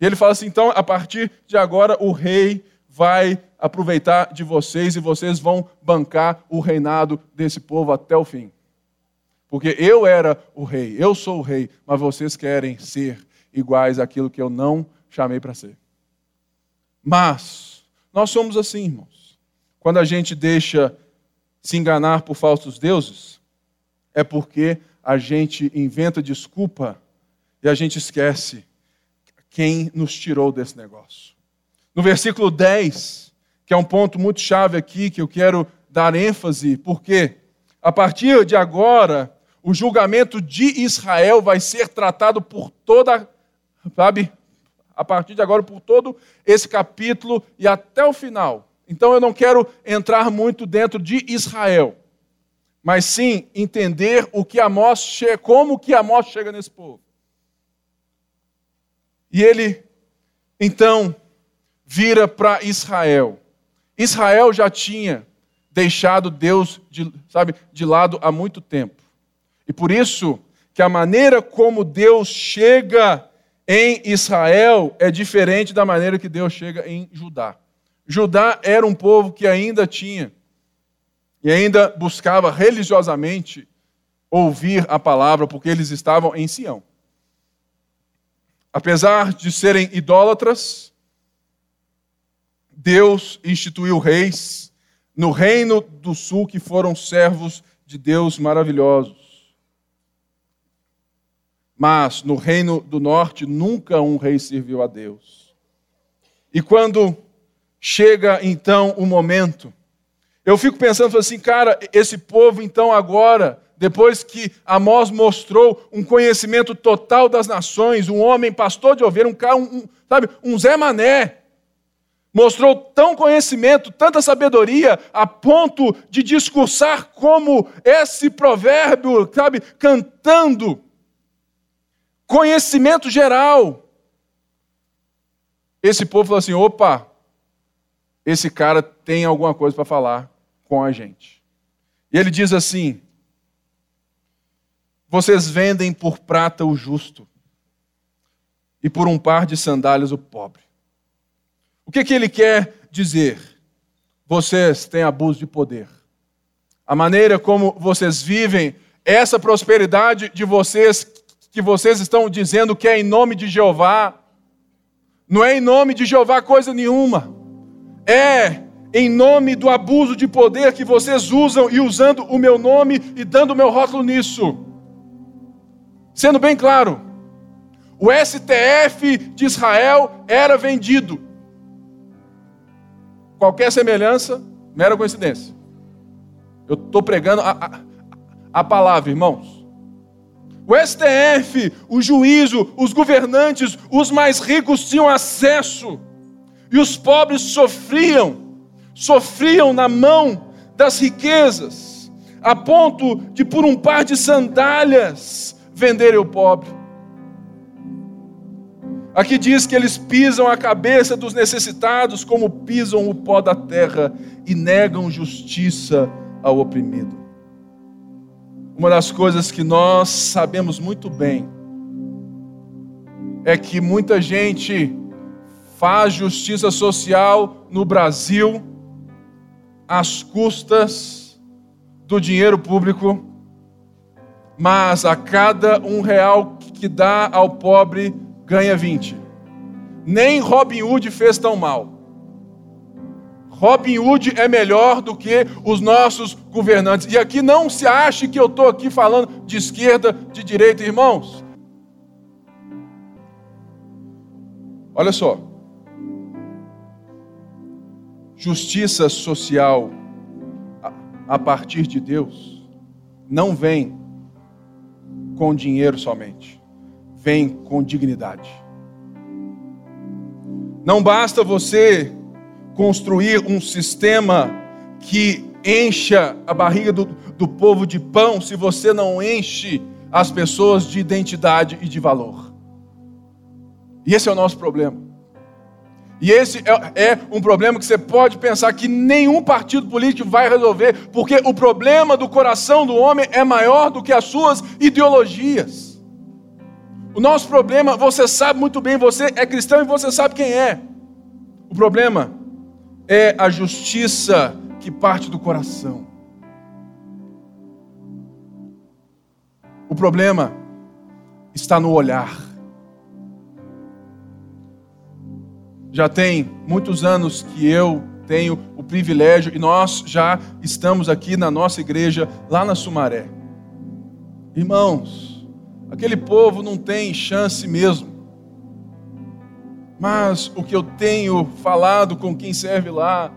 E ele fala assim: então, a partir de agora, o rei vai aproveitar de vocês e vocês vão bancar o reinado desse povo até o fim. Porque eu era o rei, eu sou o rei, mas vocês querem ser iguais àquilo que eu não chamei para ser. Mas, nós somos assim, irmãos. Quando a gente deixa se enganar por falsos deuses, é porque a gente inventa desculpa e a gente esquece quem nos tirou desse negócio. No versículo 10, que é um ponto muito chave aqui, que eu quero dar ênfase, porque a partir de agora, o julgamento de Israel vai ser tratado por toda, sabe, a partir de agora por todo esse capítulo e até o final. Então eu não quero entrar muito dentro de Israel, mas sim entender o que Amós chega, como que Amós chega nesse povo. E ele então vira para Israel. Israel já tinha deixado Deus de, sabe, de lado há muito tempo. E por isso que a maneira como Deus chega em Israel é diferente da maneira que Deus chega em Judá. Judá era um povo que ainda tinha e ainda buscava religiosamente ouvir a palavra, porque eles estavam em Sião. Apesar de serem idólatras, Deus instituiu reis no reino do sul que foram servos de Deus maravilhosos. Mas no reino do norte nunca um rei serviu a Deus. E quando chega então o momento, eu fico pensando assim, cara, esse povo então agora, depois que Amós mostrou um conhecimento total das nações, um homem pastor de ovelha, um cara, um, sabe, um Zé Mané, mostrou tão conhecimento, tanta sabedoria, a ponto de discursar como esse provérbio, sabe, cantando conhecimento geral. Esse povo falou assim: opa, esse cara tem alguma coisa para falar com a gente. E ele diz assim: vocês vendem por prata o justo e por um par de sandálias o pobre. O que, que ele quer dizer? Vocês têm abuso de poder. A maneira como vocês vivem, essa prosperidade de vocês que vocês estão dizendo que é em nome de Jeová. Não é em nome de Jeová coisa nenhuma. É em nome do abuso de poder que vocês usam e usando o meu nome e dando o meu rótulo nisso. Sendo bem claro, o STF de Israel era vendido. Qualquer semelhança, mera coincidência. Eu estou pregando a, a, a palavra, irmãos. O STF, o juízo, os governantes, os mais ricos tinham acesso. E os pobres sofriam, sofriam na mão das riquezas, a ponto de, por um par de sandálias, venderem o pobre. Aqui diz que eles pisam a cabeça dos necessitados como pisam o pó da terra e negam justiça ao oprimido. Uma das coisas que nós sabemos muito bem é que muita gente faz justiça social no Brasil às custas do dinheiro público, mas a cada um real que dá ao pobre ganha 20. Nem Robin Hood fez tão mal. Robin Hood é melhor do que os nossos governantes. E aqui não se ache que eu estou aqui falando de esquerda, de direita, irmãos. Olha só. Justiça social a partir de Deus não vem com dinheiro somente, vem com dignidade. Não basta você construir um sistema que encha a barriga do, do povo de pão se você não enche as pessoas de identidade e de valor. E esse é o nosso problema. E esse é, é, um problema que você pode pensar que nenhum partido político vai resolver, porque o problema do coração do homem é maior do que as suas ideologias. O nosso problema, você sabe muito bem, você é cristão e você sabe quem é. O problema é a justiça que parte do coração. O problema está no olhar. Já tem muitos anos que eu tenho o privilégio e nós já estamos aqui na nossa igreja, lá na Sumaré. Irmãos, aquele povo não tem chance mesmo. Mas o que eu tenho falado com quem serve lá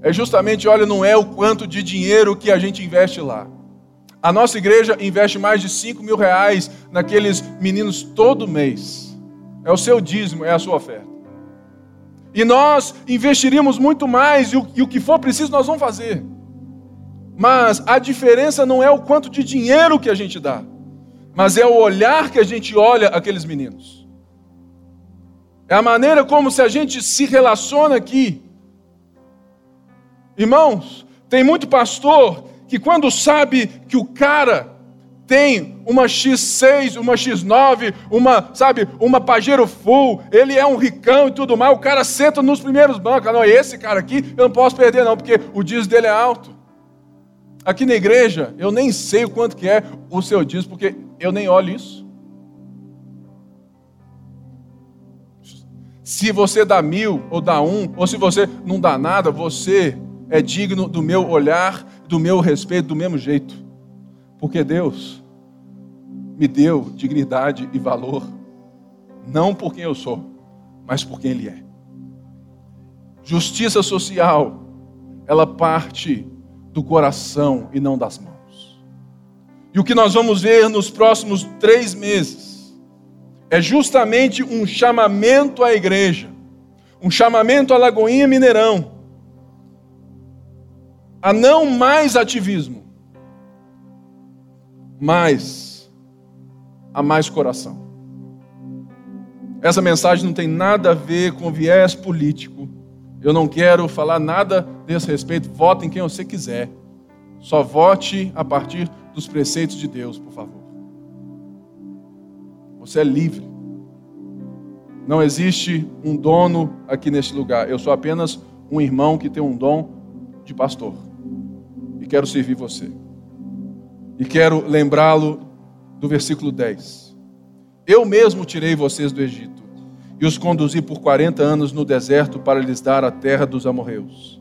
é justamente, olha, não é o quanto de dinheiro que a gente investe lá. A nossa igreja investe mais de 5 mil reais naqueles meninos todo mês. É o seu dízimo, é a sua oferta. E nós investiríamos muito mais, e o, e o que for preciso nós vamos fazer. Mas a diferença não é o quanto de dinheiro que a gente dá, mas é o olhar que a gente olha aqueles meninos. É a maneira como se a gente se relaciona aqui. Irmãos, tem muito pastor que quando sabe que o cara tem uma X6, uma X9, uma, sabe, uma Pajero Full, ele é um ricão e tudo mais, o cara senta nos primeiros bancos. Não, esse cara aqui eu não posso perder não, porque o dízimo dele é alto. Aqui na igreja, eu nem sei o quanto que é o seu dízimo, porque eu nem olho isso. Se você dá mil ou dá um, ou se você não dá nada, você é digno do meu olhar, do meu respeito, do mesmo jeito. Porque Deus me deu dignidade e valor, não por quem eu sou, mas por quem Ele é. Justiça social, ela parte do coração e não das mãos. E o que nós vamos ver nos próximos três meses é justamente um chamamento à igreja, um chamamento à Lagoinha Mineirão, a não mais ativismo, mas a mais coração. Essa mensagem não tem nada a ver com viés político. Eu não quero falar nada desse respeito. Vote em quem você quiser. Só vote a partir dos preceitos de Deus, por favor. Você é livre. Não existe um dono aqui neste lugar. Eu sou apenas um irmão que tem um dom de pastor. E quero servir você. E quero lembrá-lo do versículo 10. Eu mesmo tirei vocês do Egito e os conduzi por 40 anos no deserto para lhes dar a terra dos amorreus.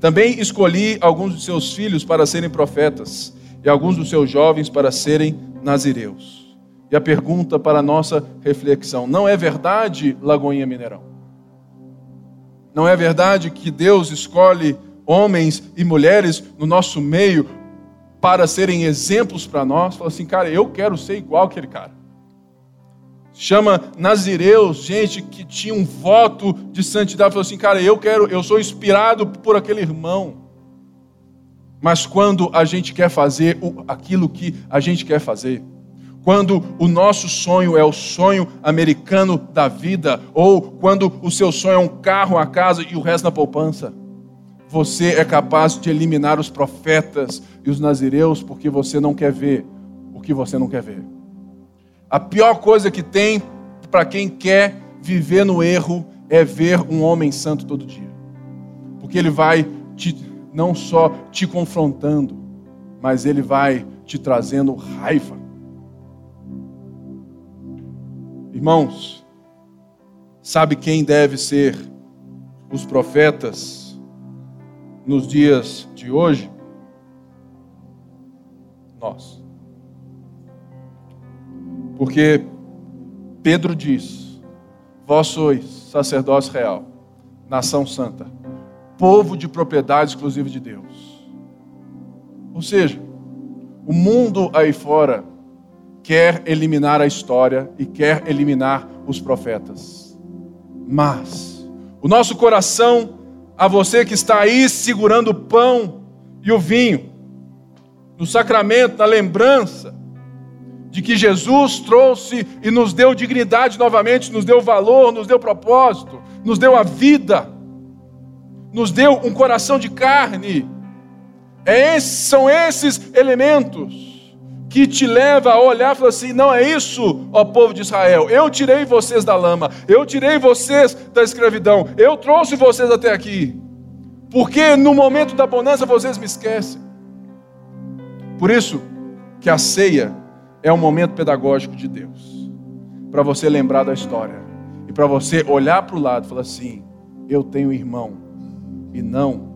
Também escolhi alguns de seus filhos para serem profetas e alguns dos seus jovens para serem nazireus. E a pergunta para a nossa reflexão: não é verdade, Lagoinha Mineirão? Não é verdade que Deus escolhe homens e mulheres no nosso meio para serem exemplos para nós? Fala assim, cara, eu quero ser igual aquele cara. Chama nazireus, gente que tinha um voto de santidade, falou assim, cara, eu quero, eu sou inspirado por aquele irmão. Mas quando a gente quer fazer aquilo que a gente quer fazer, quando o nosso sonho é o sonho americano da vida, ou quando o seu sonho é um carro, a casa e o resto na poupança. Você é capaz de eliminar os profetas e os nazireus porque você não quer ver o que você não quer ver. A pior coisa que tem para quem quer viver no erro é ver um homem santo todo dia. Porque ele vai te, não só te confrontando, mas ele vai te trazendo raiva. Irmãos, sabe quem deve ser os profetas nos dias de hoje? Nós. Porque Pedro diz: Vós sois sacerdócio real, nação santa, povo de propriedade exclusiva de Deus. Ou seja, o mundo aí fora quer eliminar a história e quer eliminar os profetas. Mas o nosso coração, a você que está aí segurando o pão e o vinho, no sacramento, na lembrança, de que Jesus trouxe e nos deu dignidade novamente, nos deu valor, nos deu propósito, nos deu a vida, nos deu um coração de carne. É são esses elementos que te leva a olhar e falar assim: não é isso, ó povo de Israel. Eu tirei vocês da lama, eu tirei vocês da escravidão, eu trouxe vocês até aqui. Porque no momento da bonança vocês me esquecem. Por isso que a ceia é um momento pedagógico de Deus. Para você lembrar da história. E para você olhar para o lado e falar assim: eu tenho irmão. E não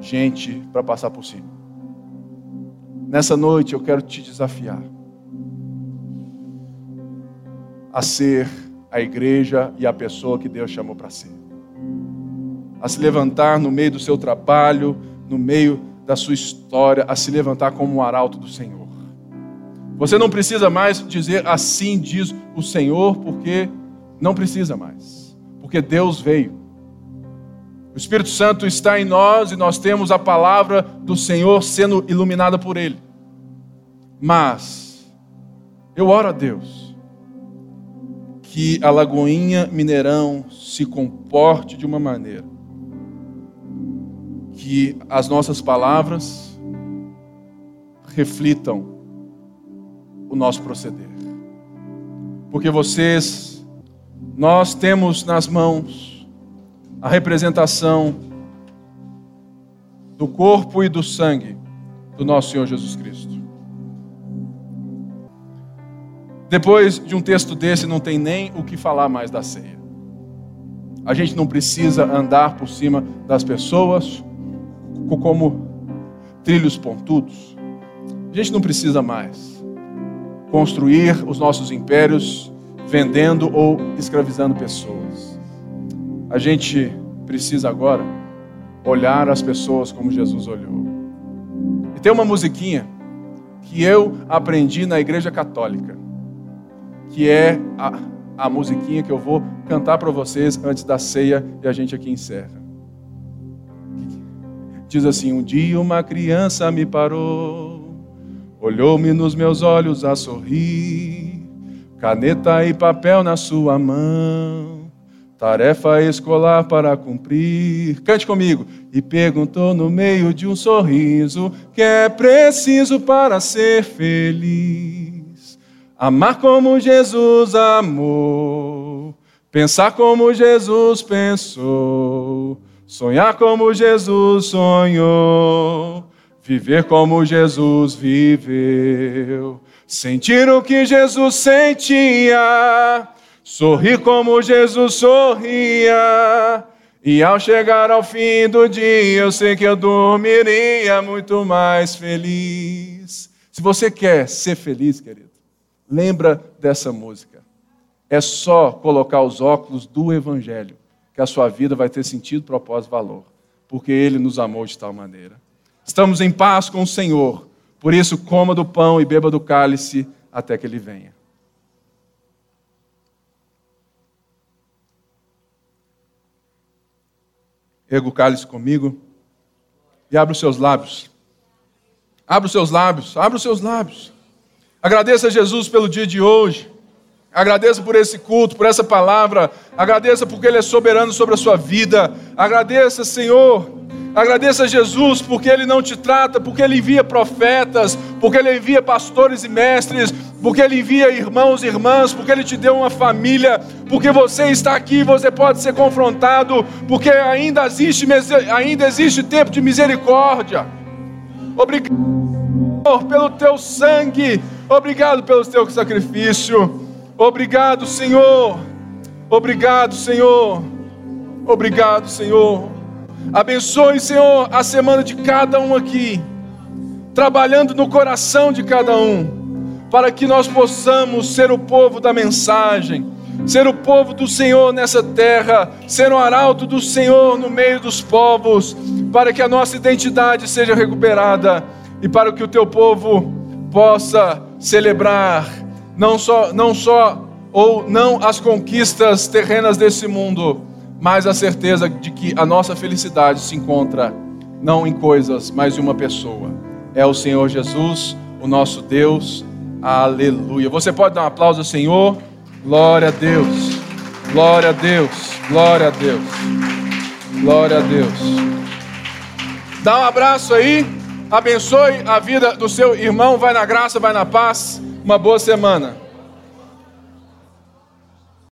gente para passar por cima. Nessa noite eu quero te desafiar a ser a igreja e a pessoa que Deus chamou para ser. A se levantar no meio do seu trabalho, no meio da sua história a se levantar como um arauto do Senhor. Você não precisa mais dizer assim diz o Senhor, porque não precisa mais, porque Deus veio. O Espírito Santo está em nós e nós temos a palavra do Senhor sendo iluminada por Ele. Mas, eu oro a Deus que a Lagoinha Mineirão se comporte de uma maneira que as nossas palavras reflitam o nosso proceder. Porque vocês, nós temos nas mãos a representação do corpo e do sangue do nosso Senhor Jesus Cristo. Depois de um texto desse, não tem nem o que falar mais da ceia. A gente não precisa andar por cima das pessoas, como trilhos pontudos. A gente não precisa mais construir os nossos impérios vendendo ou escravizando pessoas. A gente precisa agora olhar as pessoas como Jesus olhou. E tem uma musiquinha que eu aprendi na igreja católica, que é a, a musiquinha que eu vou cantar para vocês antes da ceia e a gente aqui encerra. Diz assim: Um dia uma criança me parou, olhou-me nos meus olhos a sorrir, caneta e papel na sua mão, tarefa escolar para cumprir. Cante comigo. E perguntou no meio de um sorriso: Que é preciso para ser feliz? Amar como Jesus amou, pensar como Jesus pensou Sonhar como Jesus sonhou, viver como Jesus viveu, sentir o que Jesus sentia, sorrir como Jesus sorria. E ao chegar ao fim do dia, eu sei que eu dormiria muito mais feliz. Se você quer ser feliz, querido, lembra dessa música. É só colocar os óculos do Evangelho que a sua vida vai ter sentido, propósito, valor, porque Ele nos amou de tal maneira. Estamos em paz com o Senhor, por isso coma do pão e beba do cálice até que Ele venha. Erga o cálice comigo e abra os seus lábios. Abra os seus lábios, abra os seus lábios. Agradeça a Jesus pelo dia de hoje. Agradeça por esse culto, por essa palavra. Agradeça porque Ele é soberano sobre a sua vida. Agradeça, Senhor. Agradeça a Jesus porque Ele não te trata, porque Ele envia profetas, porque Ele envia pastores e mestres, porque Ele envia irmãos e irmãs, porque Ele te deu uma família, porque você está aqui você pode ser confrontado, porque ainda existe, ainda existe tempo de misericórdia. Obrigado pelo teu sangue, obrigado pelo teu sacrifício. Obrigado, Senhor. Obrigado, Senhor. Obrigado, Senhor. Abençoe, Senhor, a semana de cada um aqui, trabalhando no coração de cada um, para que nós possamos ser o povo da mensagem, ser o povo do Senhor nessa terra, ser o arauto do Senhor no meio dos povos, para que a nossa identidade seja recuperada e para que o teu povo possa celebrar não só, não só ou não as conquistas terrenas desse mundo, mas a certeza de que a nossa felicidade se encontra não em coisas, mas em uma pessoa. É o Senhor Jesus, o nosso Deus. Aleluia. Você pode dar um aplauso ao Senhor? Glória a Deus. Glória a Deus. Glória a Deus. Glória a Deus. Dá um abraço aí. Abençoe a vida do seu irmão. Vai na graça, vai na paz. Uma boa semana.